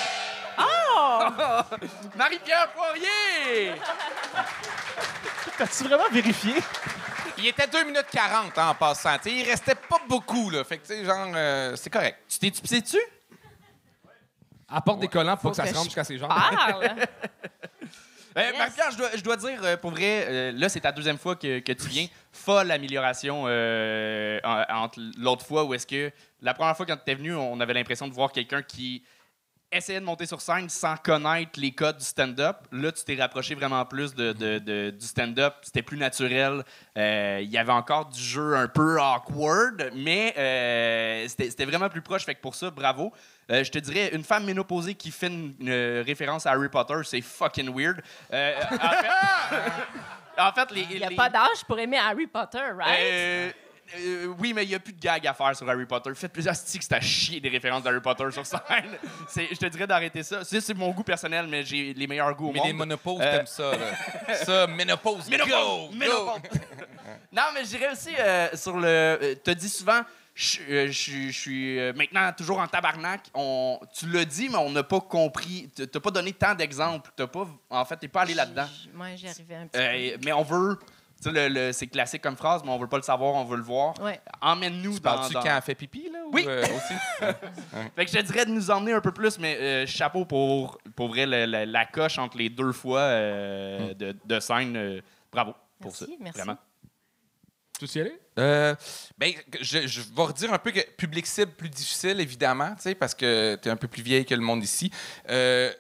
Marie-Pierre Poirier! T'as-tu vraiment vérifié? Il était 2 minutes 40 hein, en passant. Tu sais, il restait pas beaucoup, là. Fait que, tu sais, genre, euh, c'est correct. Tu t'es-tu pissé dessus? Apporte des collants pour Faut que ça se rende je jusqu'à ses jambes. Parle! Euh, Yes. Marie-Pierre, je dois, je dois dire, euh, pour vrai, euh, là, c'est ta deuxième fois que, que tu viens. Folle amélioration euh, en- entre l'autre fois où est-ce que la première fois quand tu es venu, on avait l'impression de voir quelqu'un qui essayait de monter sur scène sans connaître les codes du stand-up. Là, tu t'es rapproché vraiment plus de, de- de- du stand-up. C'était plus naturel. Euh, Il y avait encore du jeu un peu awkward, mais euh, c'était vraiment plus proche. Fait que pour ça, bravo. Euh, je te dirais, une femme ménopausée qui fait une, une référence à Harry Potter, c'est fucking weird. Euh, en fait, en fait, les, Il n'y a les- pas d'âge pour aimer Harry Potter, right? Euh, oui, mais il n'y a plus de gag à faire sur Harry Potter. Faites plus astiques, c'est à chier des références d'Harry Potter sur scène. Je te dirais d'arrêter ça. C'est mon goût personnel, mais j'ai les meilleurs goûts au Mais monde. les monopauses, Euh, t'aimes ça, là. Ça, ménopause, Ménopause! go! Ménopause! non, mais je dirais aussi euh, sur le. euh, T'as dit souvent, je je- je suis maintenant toujours en tabarnak. On, tu l'as dit, mais on n'a pas compris. T'as t'as pas donné tant d'exemples. T'as pas, en fait, t'es pas allé là-dedans. Moi, j'y arrivais un petit Euh, mais on veut Tu sais, le, le- c'est classique comme phrase, mais on veut pas le savoir, on veut le voir. Ouais. Emmène-nous Tu dans. parles-tu dans- quand elle fait pipi, là? ou, Oui. euh, aussi? Fait que je te dirais de nous emmener un peu plus, mais euh, chapeau pour, pour vrai, le- le- la coche entre les deux fois euh, de, de scène. euh, bravo pour Merci, ça. merci. Vraiment. Tu veux y aller? Euh, ben, je, je vais redire un peu que public cible plus difficile, évidemment, tu sais, parce que tu es un peu plus vieille que le monde ici. Euh,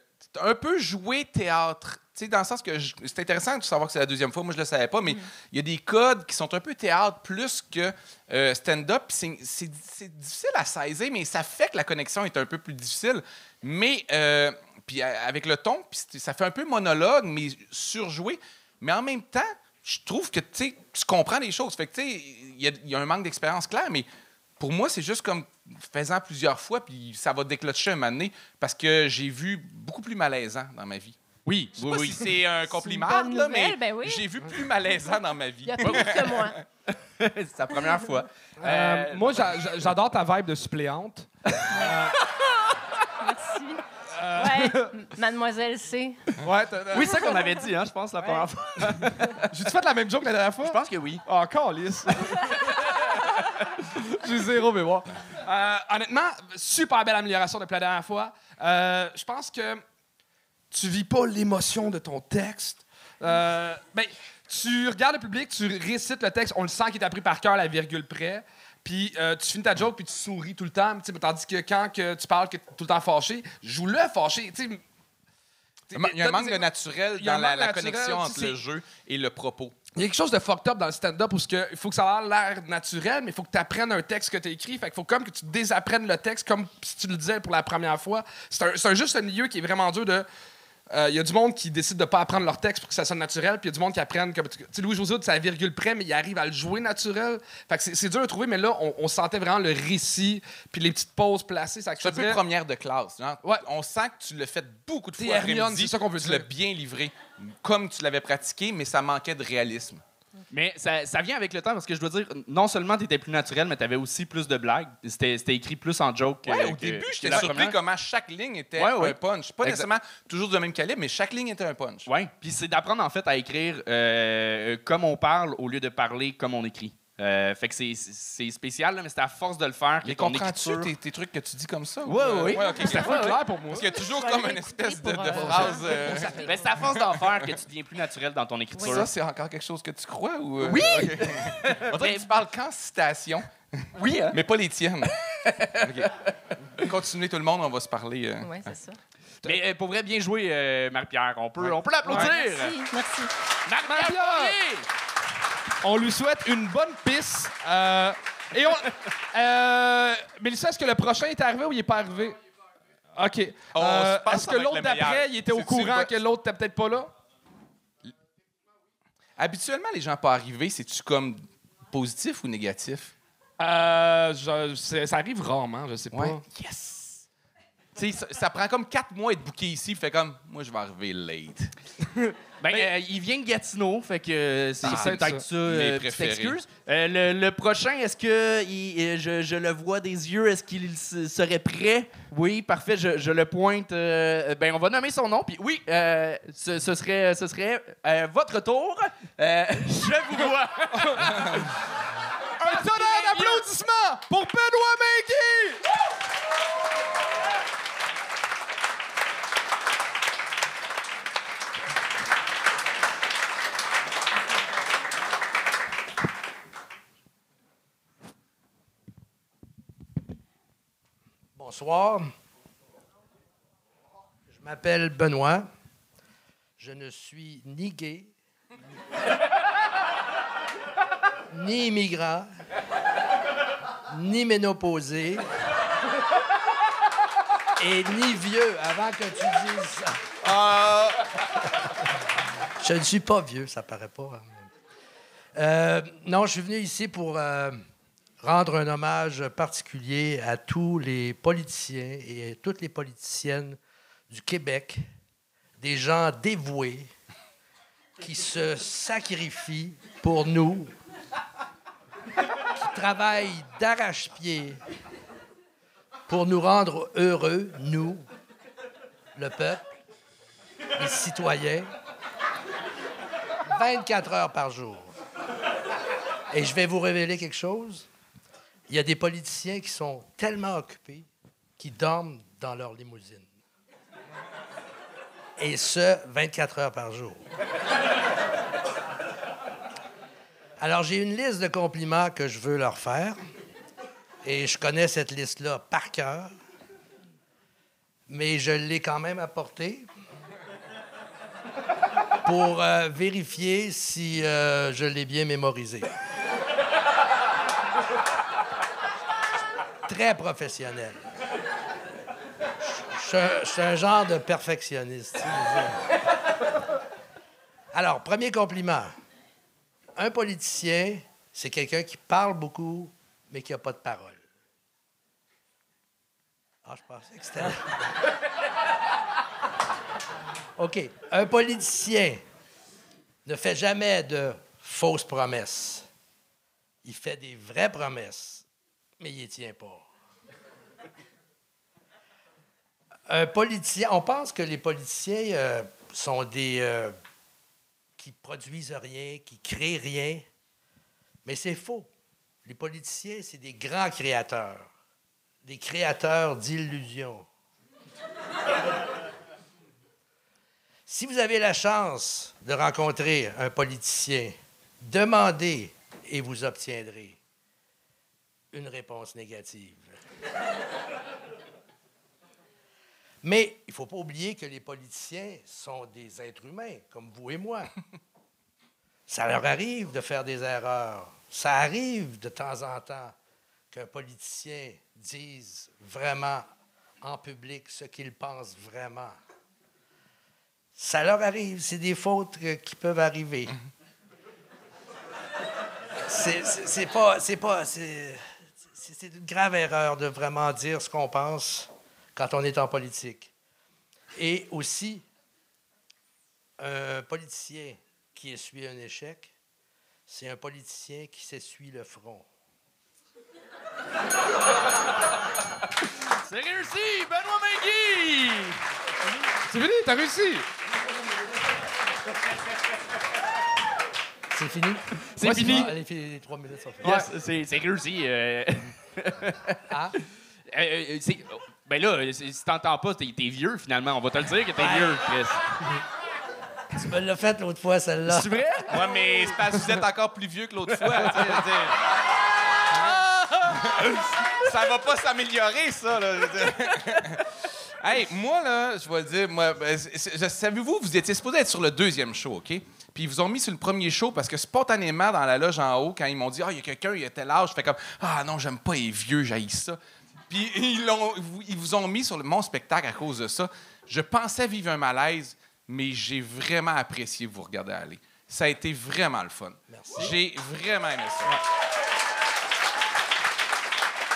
un peu joué théâtre. Sais, dans le sens que c'est intéressant de savoir que c'est la deuxième fois. Moi, je le savais pas, mais il y a des codes qui sont un peu théâtre plus que euh, stand-up. C'est difficile à saisir, mais ça fait que la connexion est un peu plus difficile. Mais, euh, puis euh, avec le ton, puis ça fait un peu monologue, mais surjoué. Mais en même temps, je trouve que tu comprends les choses. Fait que il y, a- un manque d'expérience clair, mais pour moi, c'est juste comme faisant plusieurs fois, puis ça va déclencher un moment parce que j'ai vu beaucoup plus malaisant dans ma vie. Oui, je sais pas si c'est un compliment, bonne là, mais ben oui. j'ai vu plus malaisant dans ma vie. Il y a plus que moi. c'est sa première fois. Euh, moi, j'a- j'a- j'adore ta vibe de suppléante. Merci. Ouais, mademoiselle C. Ouais, Oui, c'est ça qu'on avait dit, hein, je pense, la première fois. J'ai-tu fait la même joke la dernière fois? Je pense que oui. Oh, calice. J'ai zéro mémoire. Euh, honnêtement, super belle amélioration depuis la dernière fois. Euh, je pense que tu vis pas l'émotion de ton texte. Euh, ben, tu regardes le public, tu récites le texte, on le sent qu'il est appris par cœur, la virgule près. Puis euh, tu finis ta joke, puis tu souris tout le temps. Tandis que quand que tu parles, que tu es tout le temps fâché, joue-le fâché. Il y a un manque de naturel dans la, la naturel, connexion entre le jeu et le propos. il y a quelque chose de fucked up dans le stand-up où il faut que ça ait l'air naturel, mais il faut que tu apprennes un texte que tu as écrit. Fait qu'il faut comme que tu désapprennes le texte comme si tu le disais pour la première fois. C'est un, un juste un milieu qui est vraiment dur de. Euh, Il y a du monde qui décide de pas apprendre leur texte pour que ça sonne naturel, puis il y a du monde qui apprennent comme. Tu sais, Louis-José, c'est à virgule près, mais il arrive à le jouer naturel. Fait que c'est- dur à trouver, mais là, on, on sentait vraiment le récit, puis les petites pauses placées. Ça C'est un peu première de classe. genre. Ouais. On sent que tu l'as fait beaucoup de fois après-midi. c'est ça qu'on veut Tu dire. l'as bien livré, comme tu l'avais pratiqué, mais ça manquait de réalisme. Mais ça, ça vient avec le temps parce que je dois dire, non seulement tu étais plus naturel, mais tu avais aussi plus de blagues. C'était écrit plus en joke. que- Ouais, au début, j'étais surpris première. comment chaque ligne était Ouais, un punch. Pas Exact. nécessairement toujours du même calibre, mais chaque ligne était un punch. Oui, puis c'est d'apprendre en fait à écrire euh, comme on parle au lieu de parler comme on écrit. Euh, fait que c'est- spécial, là, mais c'est à force de le faire que Mais ton comprends-tu écriture... tes, tes trucs que tu dis comme ça? ou, Ouais, euh, ouais, oui. ok, C'était c'est clair pour moi. Parce qu'il y a toujours comme une espèce de, euh, phrase. euh, Ben, c'est à force d'en faire que tu deviens plus naturel dans ton écriture. Ça, c'est encore quelque chose que tu crois? Ou, euh, Oui! ok. On dirait que tu parles qu'en citation, Oui, hein? mais pas les tiennes. Ok. Continuez tout le monde, on va se parler. euh. Oui, c'est ça. Mais euh, pour vrai, bien joué, euh, Marie-Pierre. On peut, on peut l'applaudir. Merci, merci. Marie-Pierre! On lui souhaite une bonne piste. Euh, et on. Euh, Mélissa, est-ce que le prochain est arrivé ou il est pas arrivé? OK. On Euh, se passe est-ce que avec l'autre le meilleur. d'après, il était au C'est-tu courant le- que l'autre n'était peut-être pas là? Habituellement, les gens pas arrivés, c'est-tu comme positif ou négatif? Euh, je- c'est- ça arrive rarement, je sais pas. Yes! Tu sais, ça, ça prend comme quatre mois être booké ici. Fait comme, moi, je vais arriver late. Ben, euh, il vient de Gatineau, fait que euh, c'est Ah, peut-être ça. ça, euh, petite excuse. Euh, le, le prochain, est-ce que il- je, je le vois des yeux? Est-ce qu'il serait prêt? Oui, parfait, je, je le pointe. euh, ben, on va nommer son nom. Puis oui, euh, ce, ce serait, ce serait euh, votre tour. Euh, je vous vois. Un tonnerre d'applaudissements pour Benoît Menguy! Bonsoir. Je m'appelle Benoît. Je ne suis ni gay, ni immigrant, ni ménopausé, et ni vieux avant que tu dises ça. Je ne suis pas vieux, ça paraît pas. hein. Euh, non, je suis venu ici pour euh, rendre un hommage particulier à tous les politiciens et toutes les politiciennes du Québec, des gens dévoués qui se sacrifient pour nous, qui travaillent d'arrache-pied pour nous rendre heureux, nous, le peuple, les citoyens, 24 heures par jour. Et je vais vous révéler quelque chose. Il y a des politiciens qui sont tellement occupés qu'ils dorment dans leur limousine. Et ce, 24 heures par jour. Alors, j'ai une liste de compliments que je veux leur faire. Et je connais cette liste-là par cœur. Mais je l'ai quand même apportée pour euh, vérifier si euh, je l'ai bien mémorisé. Très professionnel. Je suis un genre de perfectionniste. Alors, premier compliment. Un politicien, c'est quelqu'un qui parle beaucoup, mais qui n'a pas de parole. Ah, je pensais que c'était. OK. Un politicien ne fait jamais de fausses promesses. Il fait des vraies promesses, mais il les tient pas. On pense que les politiciens euh, sont des. euh, qui produisent rien, qui créent rien. Mais c'est faux. Les politiciens, c'est des grands créateurs, des créateurs d'illusions. Si vous avez la chance de rencontrer un politicien, demandez et vous obtiendrez une réponse négative. Mais il ne faut pas oublier que les politiciens sont des êtres humains, comme vous et moi. Ça leur arrive de faire des erreurs. Ça arrive de temps en temps qu'un politicien dise vraiment en public ce qu'il pense vraiment. Ça leur arrive, c'est des fautes euh, qui peuvent arriver. C'est pas. C'est pas. C'est une grave erreur de vraiment dire ce qu'on pense quand on est en politique. Et aussi, un politicien qui essuie un échec, c'est un politicien qui s'essuie le front. C'est réussi! Benoît Magui! C'est fini, t'as réussi! C'est fini? C'est fini. Allez, les trois minutes sont finies. Yes, c'est- c'est réussi. euh. Ah? Euh, euh, c'est- ben là, si t'entends pas, t'es t'es vieux finalement. On va te le dire que t'es Ouais. vieux, Chris. Tu me l'as fait l'autre fois, celle-là. C'est vrai? Ouais, mais c'est parce que vous êtes encore plus vieux que l'autre fois. tu sais, je veux dire. ça va pas s'améliorer, ça. Là, hey, moi, là, je vais le dire, moi, ben, savez-vous, vous étiez supposé être sur le deuxième show, OK? Puis ils vous ont mis sur le premier show parce que spontanément, dans la loge en haut, quand ils m'ont dit, ah, il y a quelqu'un, il a tel âge, je fais comme, ah non, j'aime pas les vieux, j'haïs ça. Puis ils, ils vous ont mis sur le- mon spectacle à cause de ça. Je pensais vivre un malaise, mais j'ai vraiment apprécié vous regarder aller. Ça a été vraiment le fun. J'ai vraiment aimé ça.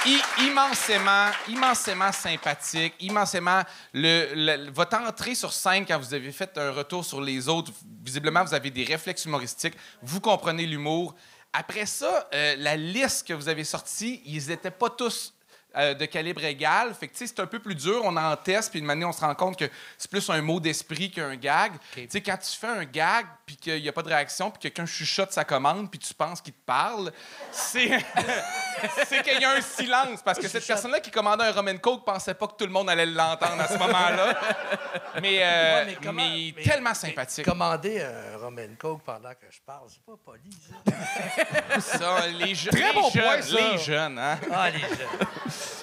I- immensément, immensément sympathique, immensément. Le, le- votre entrée sur scène, quand vous avez fait un retour sur les autres, visiblement, vous avez des réflexes humoristiques, vous comprenez l'humour. Après ça, euh, la liste que vous avez sortie, ils n'étaient pas tous euh, de calibre égal. Fait que, tu sais, c'est un peu plus dur. On en teste, puis une manière, on se rend compte que c'est plus un mot d'esprit qu'un gag. Tu sais, quand tu fais un gag, puis qu'il n'y a pas de réaction, puis que quelqu'un chuchote sa commande, puis tu penses qu'il te parle, c'est c'est qu'il y a un silence. Parce que cette personne-là qui commandait un Roman Coke pensait pas que tout le monde allait l'entendre à ce moment-là. Mais, euh, Ouais, mais comment- mais mais- tellement mais sympathique. Commander un Roman Coke pendant que je parle, c'est pas poli, ça. Ça, les, je- Très les bon jeunes, point, ça. les jeunes, hein? Ah, les jeunes.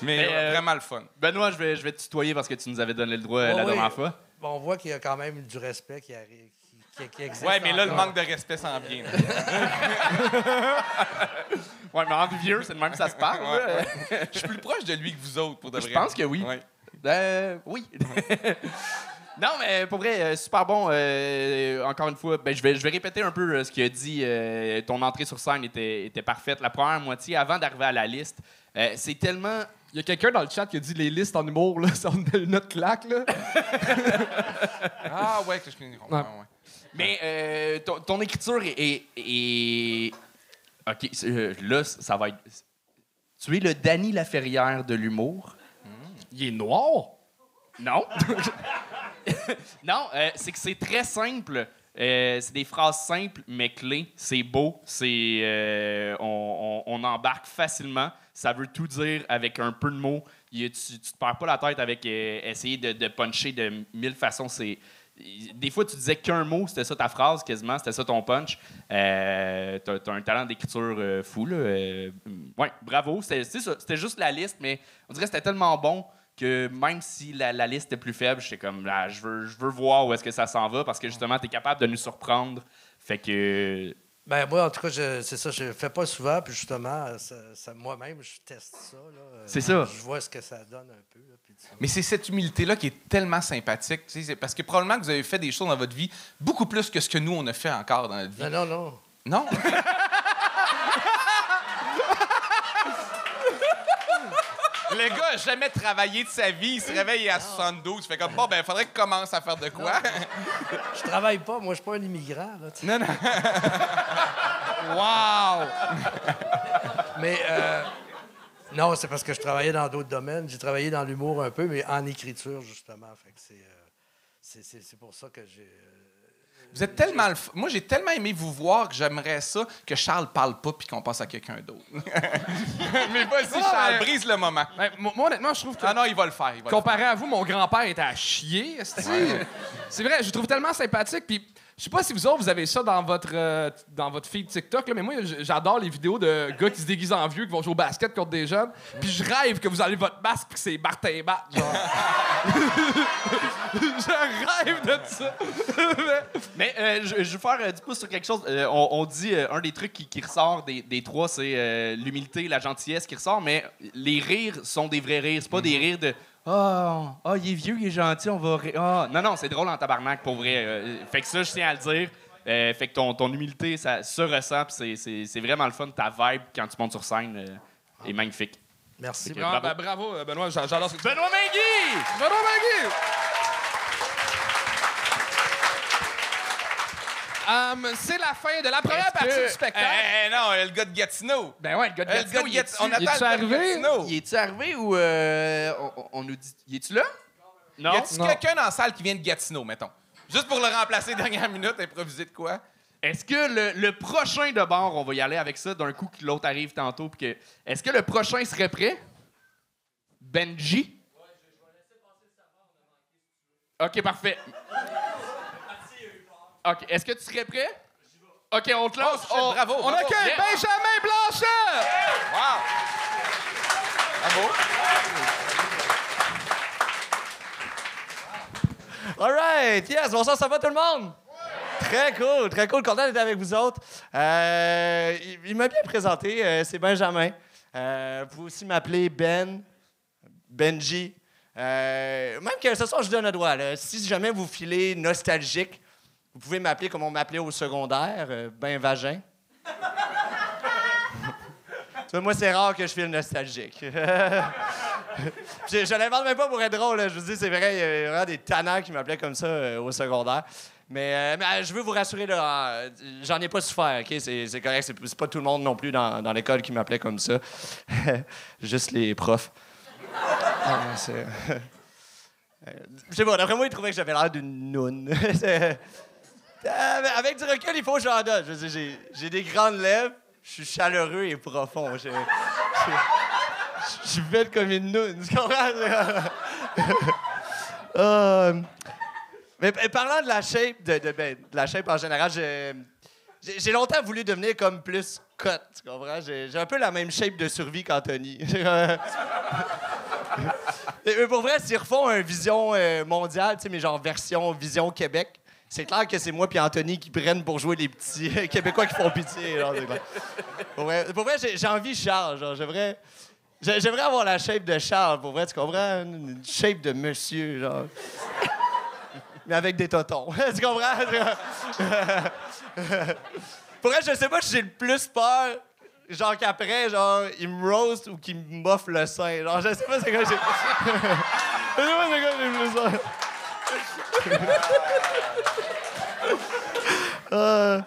Mais, Mais, euh, euh, vraiment le fun. Benoît, je vais, je vais te tutoyer parce que tu nous avais donné le droit euh, Oh la oui. dernière fois. Bon, on voit qu'il y a quand même du respect qui arrive. Qui, qui- qui existe Ouais, mais là, le manque de respect s'en vient. Ouais, mais entre vieux, c'est de même que ça se parle. Je suis plus proche de lui que vous autres, pour de Je vrai. pense que oui. Ouais. Euh, oui. non, mais pour vrai, super bon. Euh, encore une fois, ben, je, vais, je vais répéter un peu ce qu'il a dit. Euh, ton entrée sur scène était, était parfaite. La première moitié, avant d'arriver à la liste, euh, c'est tellement. Il y a quelqu'un dans le chat qui a dit les listes en humour, là, c'est notre claque, là. Ah, ouais, que je connais. Ouais, ouais. Mais euh, ton, ton écriture est. est- est- OK, euh, là, ça va être. Tu es le Danny Laferrière de l'humour. Il est noir? Non. non, euh, c'est que c'est très simple. Euh, c'est des phrases simples, mais clés. C'est beau. C'est, euh, on, on- on embarque facilement. Ça veut tout dire avec un peu de mots. Tu, tu te perds pas la tête avec euh, essayer de, puncher de mille façons. C'est, des fois, tu disais qu'un mot, c'était ça ta phrase quasiment, c'était ça ton punch. Euh, t'as, t'as un talent d'écriture euh, fou. Là. Euh, ouais, bravo. C'était, juste la liste, mais on dirait que c'était tellement bon que même si la, liste est plus faible, j'étais comme là, je veux, je veux voir où est-ce que ça s'en va parce que justement, tu es capable de nous surprendre. Fait que. Ben, moi, en tout cas, je- c'est ça, je le fais pas souvent, puis justement, ça, ça- moi-même, je teste ça. Euh, C'est ça. Je vois ce que ça donne un peu. là, puis tu- Mais c'est cette humilité-là qui est tellement sympathique. tu sais, c'est Parce que probablement que vous avez fait des choses dans votre vie beaucoup plus que ce que nous, on a fait encore dans notre vie. Non, non, non. Non? Le gars a jamais travaillé de sa vie. Il se réveille à 72. Il fait comme, bon, ben, il faudrait qu'il commence à faire de quoi? Je travaille pas, moi, je suis pas un immigrant. là, tu sais. non, non. Wow! Mais euh, non, c'est parce que je travaillais dans d'autres domaines. J'ai travaillé dans l'humour un peu, mais en écriture, justement. Fait que c'est, euh, c'est, c'est- c'est pour ça que j'ai. euh, Vous êtes tellement. Moi, j'ai tellement aimé vous voir que j'aimerais ça que Charles parle pas puis qu'on passe à quelqu'un d'autre. mais vas-y, Charles, mais- brise le moment. Ben, moi, honnêtement, je trouve que. Ah non, il va le faire. va le Comparé à vous, mon grand-père était à chier. C'est vrai, je le trouve tellement sympathique. Puis, je sais pas si vous autres, vous avez ça dans votre, euh, dans votre feed TikTok, là, mais moi, j'adore les vidéos de gars qui se déguisent en vieux, qui vont jouer au basket contre des jeunes. Puis, je rêve que vous avez votre masque, puis que c'est Martin Bat, genre. je rêve de ça. Mais euh, je, je veux faire euh, du pouce sur quelque chose. On, on dit un des trucs qui, qui ressort des, des trois, c'est l'humilité, la gentillesse qui ressort, mais les rires sont des vrais rires. C'est pas des rires de Ah, ah, il est vieux, il est gentil, on va. Ah. Non, non, c'est drôle en tabarnak pour vrai. Euh, fait que ça, je tiens à le dire. Euh, fait que ton, ton humilité, ça se ressent, puis c'est- c'est c'est vraiment le fun. Ta vibe quand tu montes sur scène euh, est magnifique. Merci. Ah, bravo. ben, bravo, Benoît, j'a- j'adore ce que tu Benoît Megui! Benoît Magui! Hum, c'est la fin de la première partie que- du spectacle. Eh, eh, non, le gars de Gatineau. Ben ouais, le gars de le Gatineau, gars de il Gatineau. est-tu- On attend le gars de arrivé? Gatineau. Il est-tu arrivé ou euh, on, on nous dit. Il est-tu là? Non. Y a-t-il quelqu'un dans la salle qui vient de Gatineau, mettons? Juste pour le remplacer dernière minute, improviser de quoi? Est-ce que le, le prochain de bord, on va y aller avec ça d'un coup que l'autre arrive tantôt? puis que, est-ce que le prochain serait prêt? Benji? OK, parfait. OK, est-ce que tu serais prêt? OK, on te lance. Oh, bravo, On bravo. accueille Yeah. Benjamin Blanchet! Wow! Bravo! All right, yes, bonsoir, ça va tout le monde? Très cool, très cool, content d'être avec vous autres. Euh, il il m'a bien présenté, euh, c'est Benjamin. Euh, vous pouvez aussi m'appeler Ben, Benji. Même que ce soir, je donne droit. là. Si jamais vous filez nostalgique, vous pouvez m'appeler comme on m'appelait au secondaire, euh, Ben Vagin. Moi, c'est rare que je file nostalgique. je je l'invente même pas pour être drôle. Je vous dis, c'est vrai, il y a vraiment des tannants qui m'appelaient comme ça euh, au secondaire. Mais, euh, je veux vous rassurer, là, j'en ai pas souffert? C'est correct. C'est pas tout le monde non plus dans, l'école qui m'appelait comme ça. Juste les profs. Ah, c'est- Je sais pas, d'après moi, ils trouvaient que j'avais l'air d'une noune. Euh, avec du recul, il faut que j'en donne. J'ai- des grandes lèvres, je suis chaleureux et profond. Je, suis belle comme une noune, tu comprends? Euh, mais parlant de la shape, de, ben, la shape en général, j'ai longtemps voulu devenir comme plus cut, tu comprends? J'ai un peu la même shape de survie qu'Anthony. mais, pour vrai, s'ils refont un vision euh, mondiale, tu sais, mais genre version vision Québec, c'est clair que c'est moi et Anthony qui prennent pour jouer les petits Québécois qui font pitié. genre, pour vrai, vrai, j'ai envie Charles. J'aimerais, j'ai- j'aimerais avoir la shape de Charles. Pour vrai, tu comprends? Une shape de monsieur, genre. Mais avec des totons. tu comprends? pour vrai, je sais pas si j'ai le plus peur. Genre qu'après, genre, il me roast ou qu'il me moffe le sein. Genre, je sais pas c'est quoi j'ai. je sais pas c'est quoi j'ai le plus peur. Euh,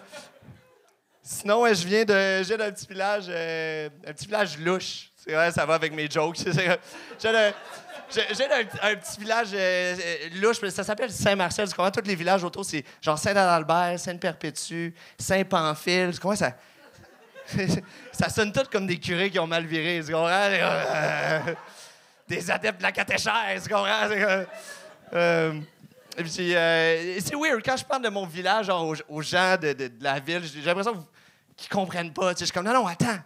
Sinon, je viens viens d'un petit village, euh, un petit village louche. C'est vrai, ça va avec mes jokes. J'ai j'ai- j'ai un petit village euh, louche, mais ça s'appelle Saint-Marcel. Tu comprends? Tous les villages autour, c'est genre Saint-Adalbert, Sainte-Perpétue, Saint-Pamphile. Tu comprends? Ça, ça sonne tout comme des curés qui ont mal viré. Des adeptes de la catéchèse. Tu comprends? Euh, c'est weird. Quand je parle de mon village aux, gens de, de- la ville, j'ai l'impression qu'ils comprennent pas. Je suis comme, non, non, attends.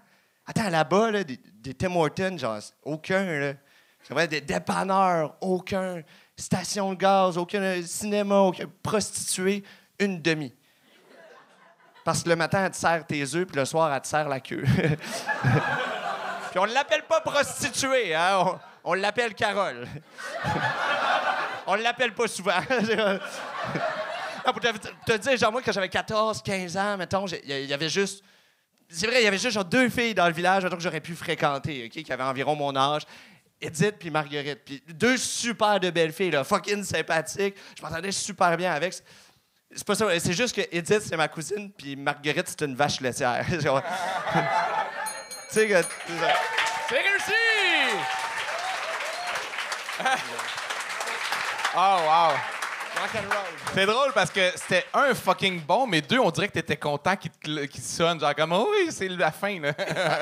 Attends, là-bas, là, des, des Tim Hortons, genre, aucun. Là. Des dépanneurs, aucun. Station de gaz, aucun euh, cinéma, aucun prostituée, une demi. Parce que le matin, elle te sert tes œufs, puis le soir, elle te sert la queue. puis on l'appelle pas prostituée, hein? On l'appelle Carole. On l'appelle pas souvent. Ah, pour te, te dire, genre, moi, quand j'avais 14, 15 ans, mettons, il y, avait juste. C'est vrai, il y avait juste genre deux filles dans le village mettons, que j'aurais pu fréquenter, OK, qui avaient environ mon âge. Edith puis Marguerite. Puis deux super de belles filles, là, fucking sympathiques. Je m'entendais super bien avec. C'est pas ça, c'est juste que Edith, c'est ma cousine, puis Marguerite, c'est une vache laitière. Tu sais que. C'est réussi! Oh, wow. C'est drôle parce que c'était un fucking bon, mais deux, on dirait que t'étais content qu'il te- qu'il sonne. Genre comme, oh oui, c'est la fin, là.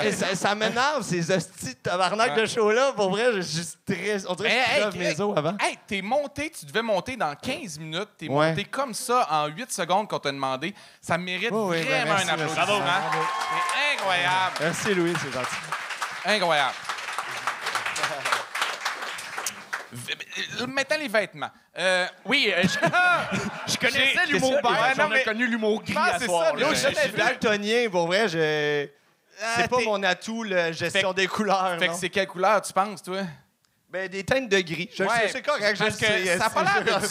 Et ça, ça m'énerve, ces hosties de tabarnak de show-là. Pour vrai, je suis très. On dirait que je Hey, crève mes os avant. Hey, t'es monté, tu devais monter dans 15 minutes. T'es Ouais. monté comme ça en 8 secondes qu'on t'a demandé. Ça mérite oui, ben vraiment merci, un merci. applaudissement. Bravo. C'est incroyable. Merci, Louis, c'est gentil. Incroyable. Euh, Maintenant, les vêtements. Euh, Oui, euh, je, je connaissais l'humour beige, on a connu l'humour gris Ah, à c'est soir, ça, là. je suis daltonien, pour vrai, je. C'est pas t'es- mon atout, la gestion Fait- des couleurs. Fait que non? c'est quelle couleur, tu penses, toi? Ben, des teintes de gris. Je Ouais, sais, c'est correct, je parce que sais. ça a pas c'est- l'air de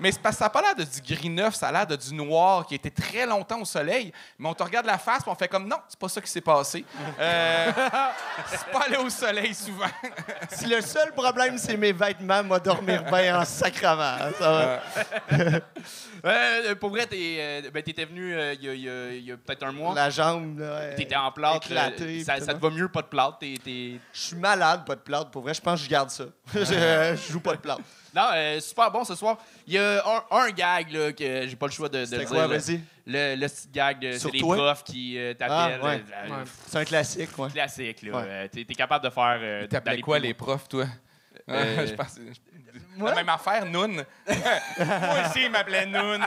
Mais c'est parce que ça n'a pas l'air de du gris neuf, ça a l'air de du noir qui était très longtemps au soleil. Mais on te regarde la face et on fait comme non, c'est pas ça qui s'est passé. Euh, c'est pas allé au soleil souvent. Si le seul problème, c'est mes vêtements, moi, dormir bien en sacrament. Ça va. Euh, pour vrai, t'es, euh, ben, t'étais venu euh, il y a, il y a- il y a peut-être un mois. La jambe, là. T'étais en plâtre. éclatée, euh, ça, te va mieux, pas de plâtre. Je suis malade, pas de plâtre. Pour vrai, je pense que je garde ça. je, je joue pas de plâtre. Non, euh, super bon ce soir. Il y a un, un gag là, que j'ai pas le choix de, de C'était le quoi, dire. là. vas-y? Le, le petit gag, de- Sur c'est les toi? profs qui euh, Ah, t'appellent. ouais. euh, euh, C'est un classique, ouais. Classique, là. Ouais. Euh, t'es, t'es capable de faire. Euh, T'appelais d'aller quoi plus les profs, toi? Euh, je pense. La même affaire, Noun. Moi aussi, il m'appelait Noun.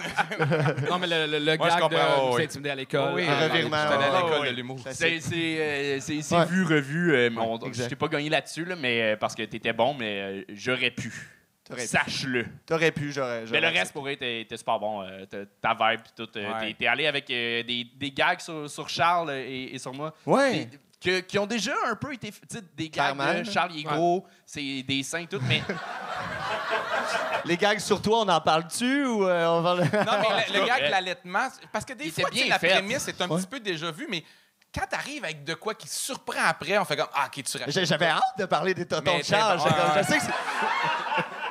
Non, mais le, le, le Moi, je gag de comprends, vous oui. intimider à l'école. oui, Ah, revirement. Allé à Ah, l'école ouais. de l'humour. C'est, c'est, euh, c'est- c'est Ouais. vu, revu. euh, mais on- exact. je t'ai pas gagné là-dessus, là, mais, euh, parce que t'étais bon, mais euh, j'aurais pu. T'aurais pu. Sache-le. T'aurais pu, j'aurais. Mais le reste, pour vrai, t'es super bon. euh, ta vibe, pis tout. euh, Ouais. t'es- allé avec euh, des, des gags sur, sur Charles et, et sur moi. Ouais. Des- que- qui ont déjà un peu été. Tu sais, des gags. Là. Charles, il est gros, c'est des seins, tout. Mais Les gags sur toi, on en parle-tu ou euh, on va le... Non, mais le, le Ouais. gag, l'allaitement, parce que des Il fois, bien la fait. prémisse est un Ouais. petit peu déjà vue, mais quand t'arrives avec de quoi qui surprend après, on fait comme Ah, ok, tu J'avais hâte de parler des tontons Mais de J'étais comme, ouais. Je sais que c'est...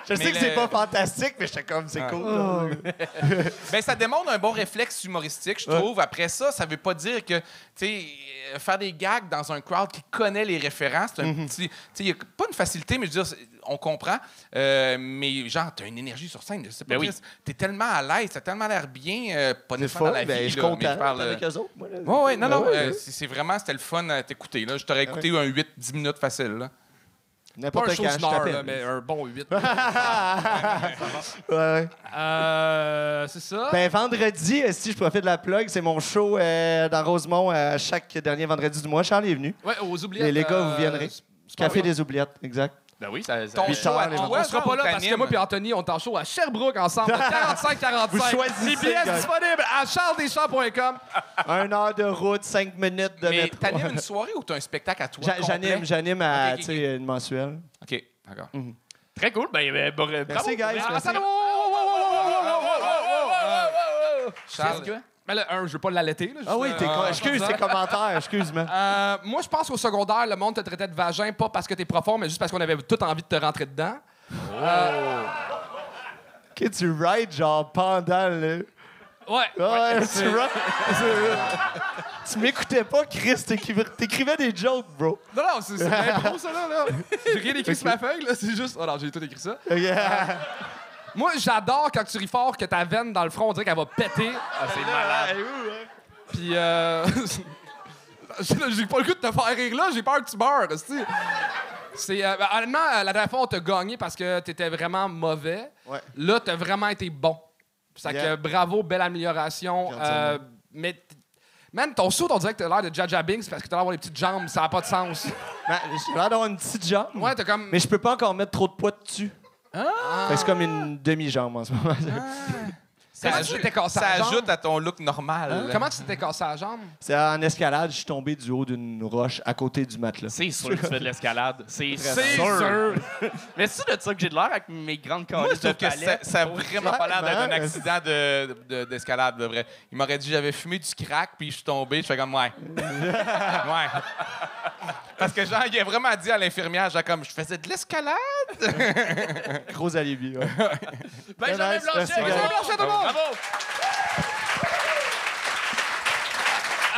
Je sais Mais que c'est pas fantastique, mais j'étais comme, c'est cool. là. Ben, ça démontre un bon réflexe humoristique, je Ouais. trouve. Après ça, ça veut pas dire que, tu sais, euh, faire des gags dans un crowd qui connaît les références, c'est un Mhm. petit. Tu sais, il y a pas une facilité, mais je veux dire, c'est- on comprend. Euh, mais genre, t'as une énergie sur scène, je sais pas. Ben oui. Chris, T'es tellement à l'aise, t'as tellement l'air bien, euh, pas C'est nécessairement fun, dans la ben, vie, je suis là, mais content parle, euh, avec eux autres. moi, là. Ouais, ouais, non, non, Ben ouais, euh, ouais. c'est c'est vraiment, c'était le fun à t'écouter. là. Je t'aurais écouté un 8-10 minutes facile. Là. N'importe quand, je là, mais un bon 8. Ouais, euh, c'est ça. Ben, vendredi, euh, si je profite de la plug, c'est mon show euh, dans Rosemont euh, chaque dernier vendredi du mois. Charles est venu. ouais, aux oubliettes. Les, les gars, vous euh, viendrez. Café des oubliettes, exact. Ben oui, ça. ça Ton show à sera pas là parce que moi et Anthony, on est en show à Sherbrooke ensemble, 45-45. Vous. Les disponibles à charledeschamps.com. Un heure de route, cinq minutes de Mais t'animes une soirée ou t'as un spectacle à toi? J'anime, j'anime à, tu sais, une mensuelle. OK, d'accord. Très cool. Ben. Merci, guys. Merci. Mais là, un, je veux pas l'allaiter. là, Ah oui, t'es euh, excuse tes commentaires, excuse-moi. Euh, moi, je pense qu'au secondaire, le monde te traitait de vagin, pas parce que t'es profond, mais juste parce qu'on avait tout envie de te rentrer dedans. Ok, tu rides genre pendant le. Ouais. Ouais, c'est- tu rides. tu m'écoutais pas, Chris. t'écrivais- des jokes, bro. Non, non, c'est c'est l'impro, ça, là. là. J'ai rien écrit sur ma feuille, là. C'est juste. Oh non, j'ai tout écrit ça. Moi, j'adore quand tu ris fort que ta veine dans le front, on dirait qu'elle va péter. Ah, c'est malade. Puis, euh. j'ai pas le goût de te faire rire là, j'ai peur que tu meurs. C'est. euh, ben, honnêtement, euh, la dernière fois, on t'a gagné parce que t'étais vraiment mauvais. Ouais. Là, t'as vraiment été bon. Ça Yeah. que bravo, belle amélioration. Euh, mais. t- Man, ton saut, on dirait que t'as l'air de Jaja Binks parce que t'as l'air d'avoir les petites jambes, ça n'a pas de sens. Ben, J'ai l'air d'avoir une petite jambe. Ouais, t'as comme. Mais je peux pas encore mettre trop de poids dessus. Fait que C'est comme une demi-jambe en ce moment. Comment Ça tu ajoute- cassé Ça la jambe? ajoute à ton look normal. Hein? Comment tu t'étais cassé la jambe? C'est en escalade, je suis tombé du haut d'une roche à côté du matelas. C'est sûr que tu fais de l'escalade. C'est sûr. sûr. Mais c'est de ça que j'ai de l'air avec mes grandes Moi, je calices de trouve que ça, palette? ça a vraiment pas l'air d'être un Clairement. accident de- de- d'escalade, de, vrai. Il m'aurait dit j'avais fumé du crack, puis je suis tombé. Je fais comme, ouais. ouais. Parce que, genre, il a vraiment dit à l'infirmière, genre, comme, je faisais de l'escalade. Gros alibi, ouais. Benjamin nice, Blanchet! merci, Benjamin gars. Blanchet, tout le monde!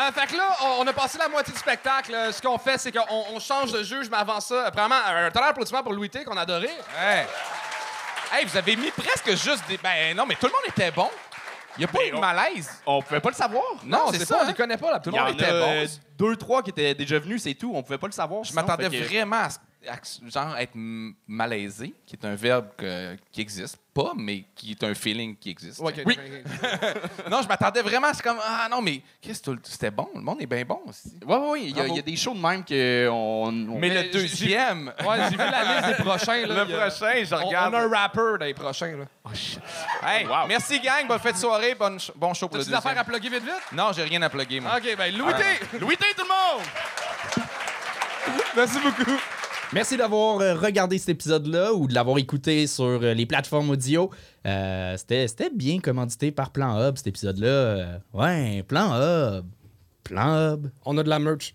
Euh, fait que là, on, on a passé la moitié du spectacle. Euh, Ce qu'on fait, c'est qu'on on change de juge, mais avant ça, premièrement, un tonnerre d'applaudissements pour Louis T, qu'on a adoré. Ouais. Hey, vous avez mis presque juste des. Ben non, mais tout le monde était bon. Il n'y a pas eu de malaise. On pouvait pas le savoir. Non, on c'est ça. on hein. les connaît pas, là. Tout Il le y monde était bon. deux, trois qui étaient déjà venus, c'est tout. On pouvait pas le savoir. Je m'attendais vraiment à, ce- à ce- genre être malaisé, qui est un verbe que- qui existe pas, mais qui est un feeling qui existe. Oui. Non, je m'attendais vraiment à ce comme ah non mais qu'est-ce que c'était bon, le monde est bien bon aussi. Ouais, ouais. Il y, a- Bravo. il y a des shows de même que on. on- Mais Mais le deuxième, Ouais, j'ai vu la liste des prochains. Là, le a- prochain, je On, regarde. on a un rapper dans les prochains. Là. Hey, merci gang, bonne fête de soirée, bonne ch- bon show pour le T'as-tu des affaires deuxième. à plugger vite vite? Non, j'ai rien à plugger moi. Ok, ben Louis T! Louis T, tout le monde! Merci beaucoup. Merci d'avoir euh, regardé cet épisode-là ou de l'avoir écouté sur euh, les plateformes audio. Euh, C'était bien commandité par Plan Hub, cet épisode-là. Ouais, Plan Hub. Plan Hub. On a de la merch.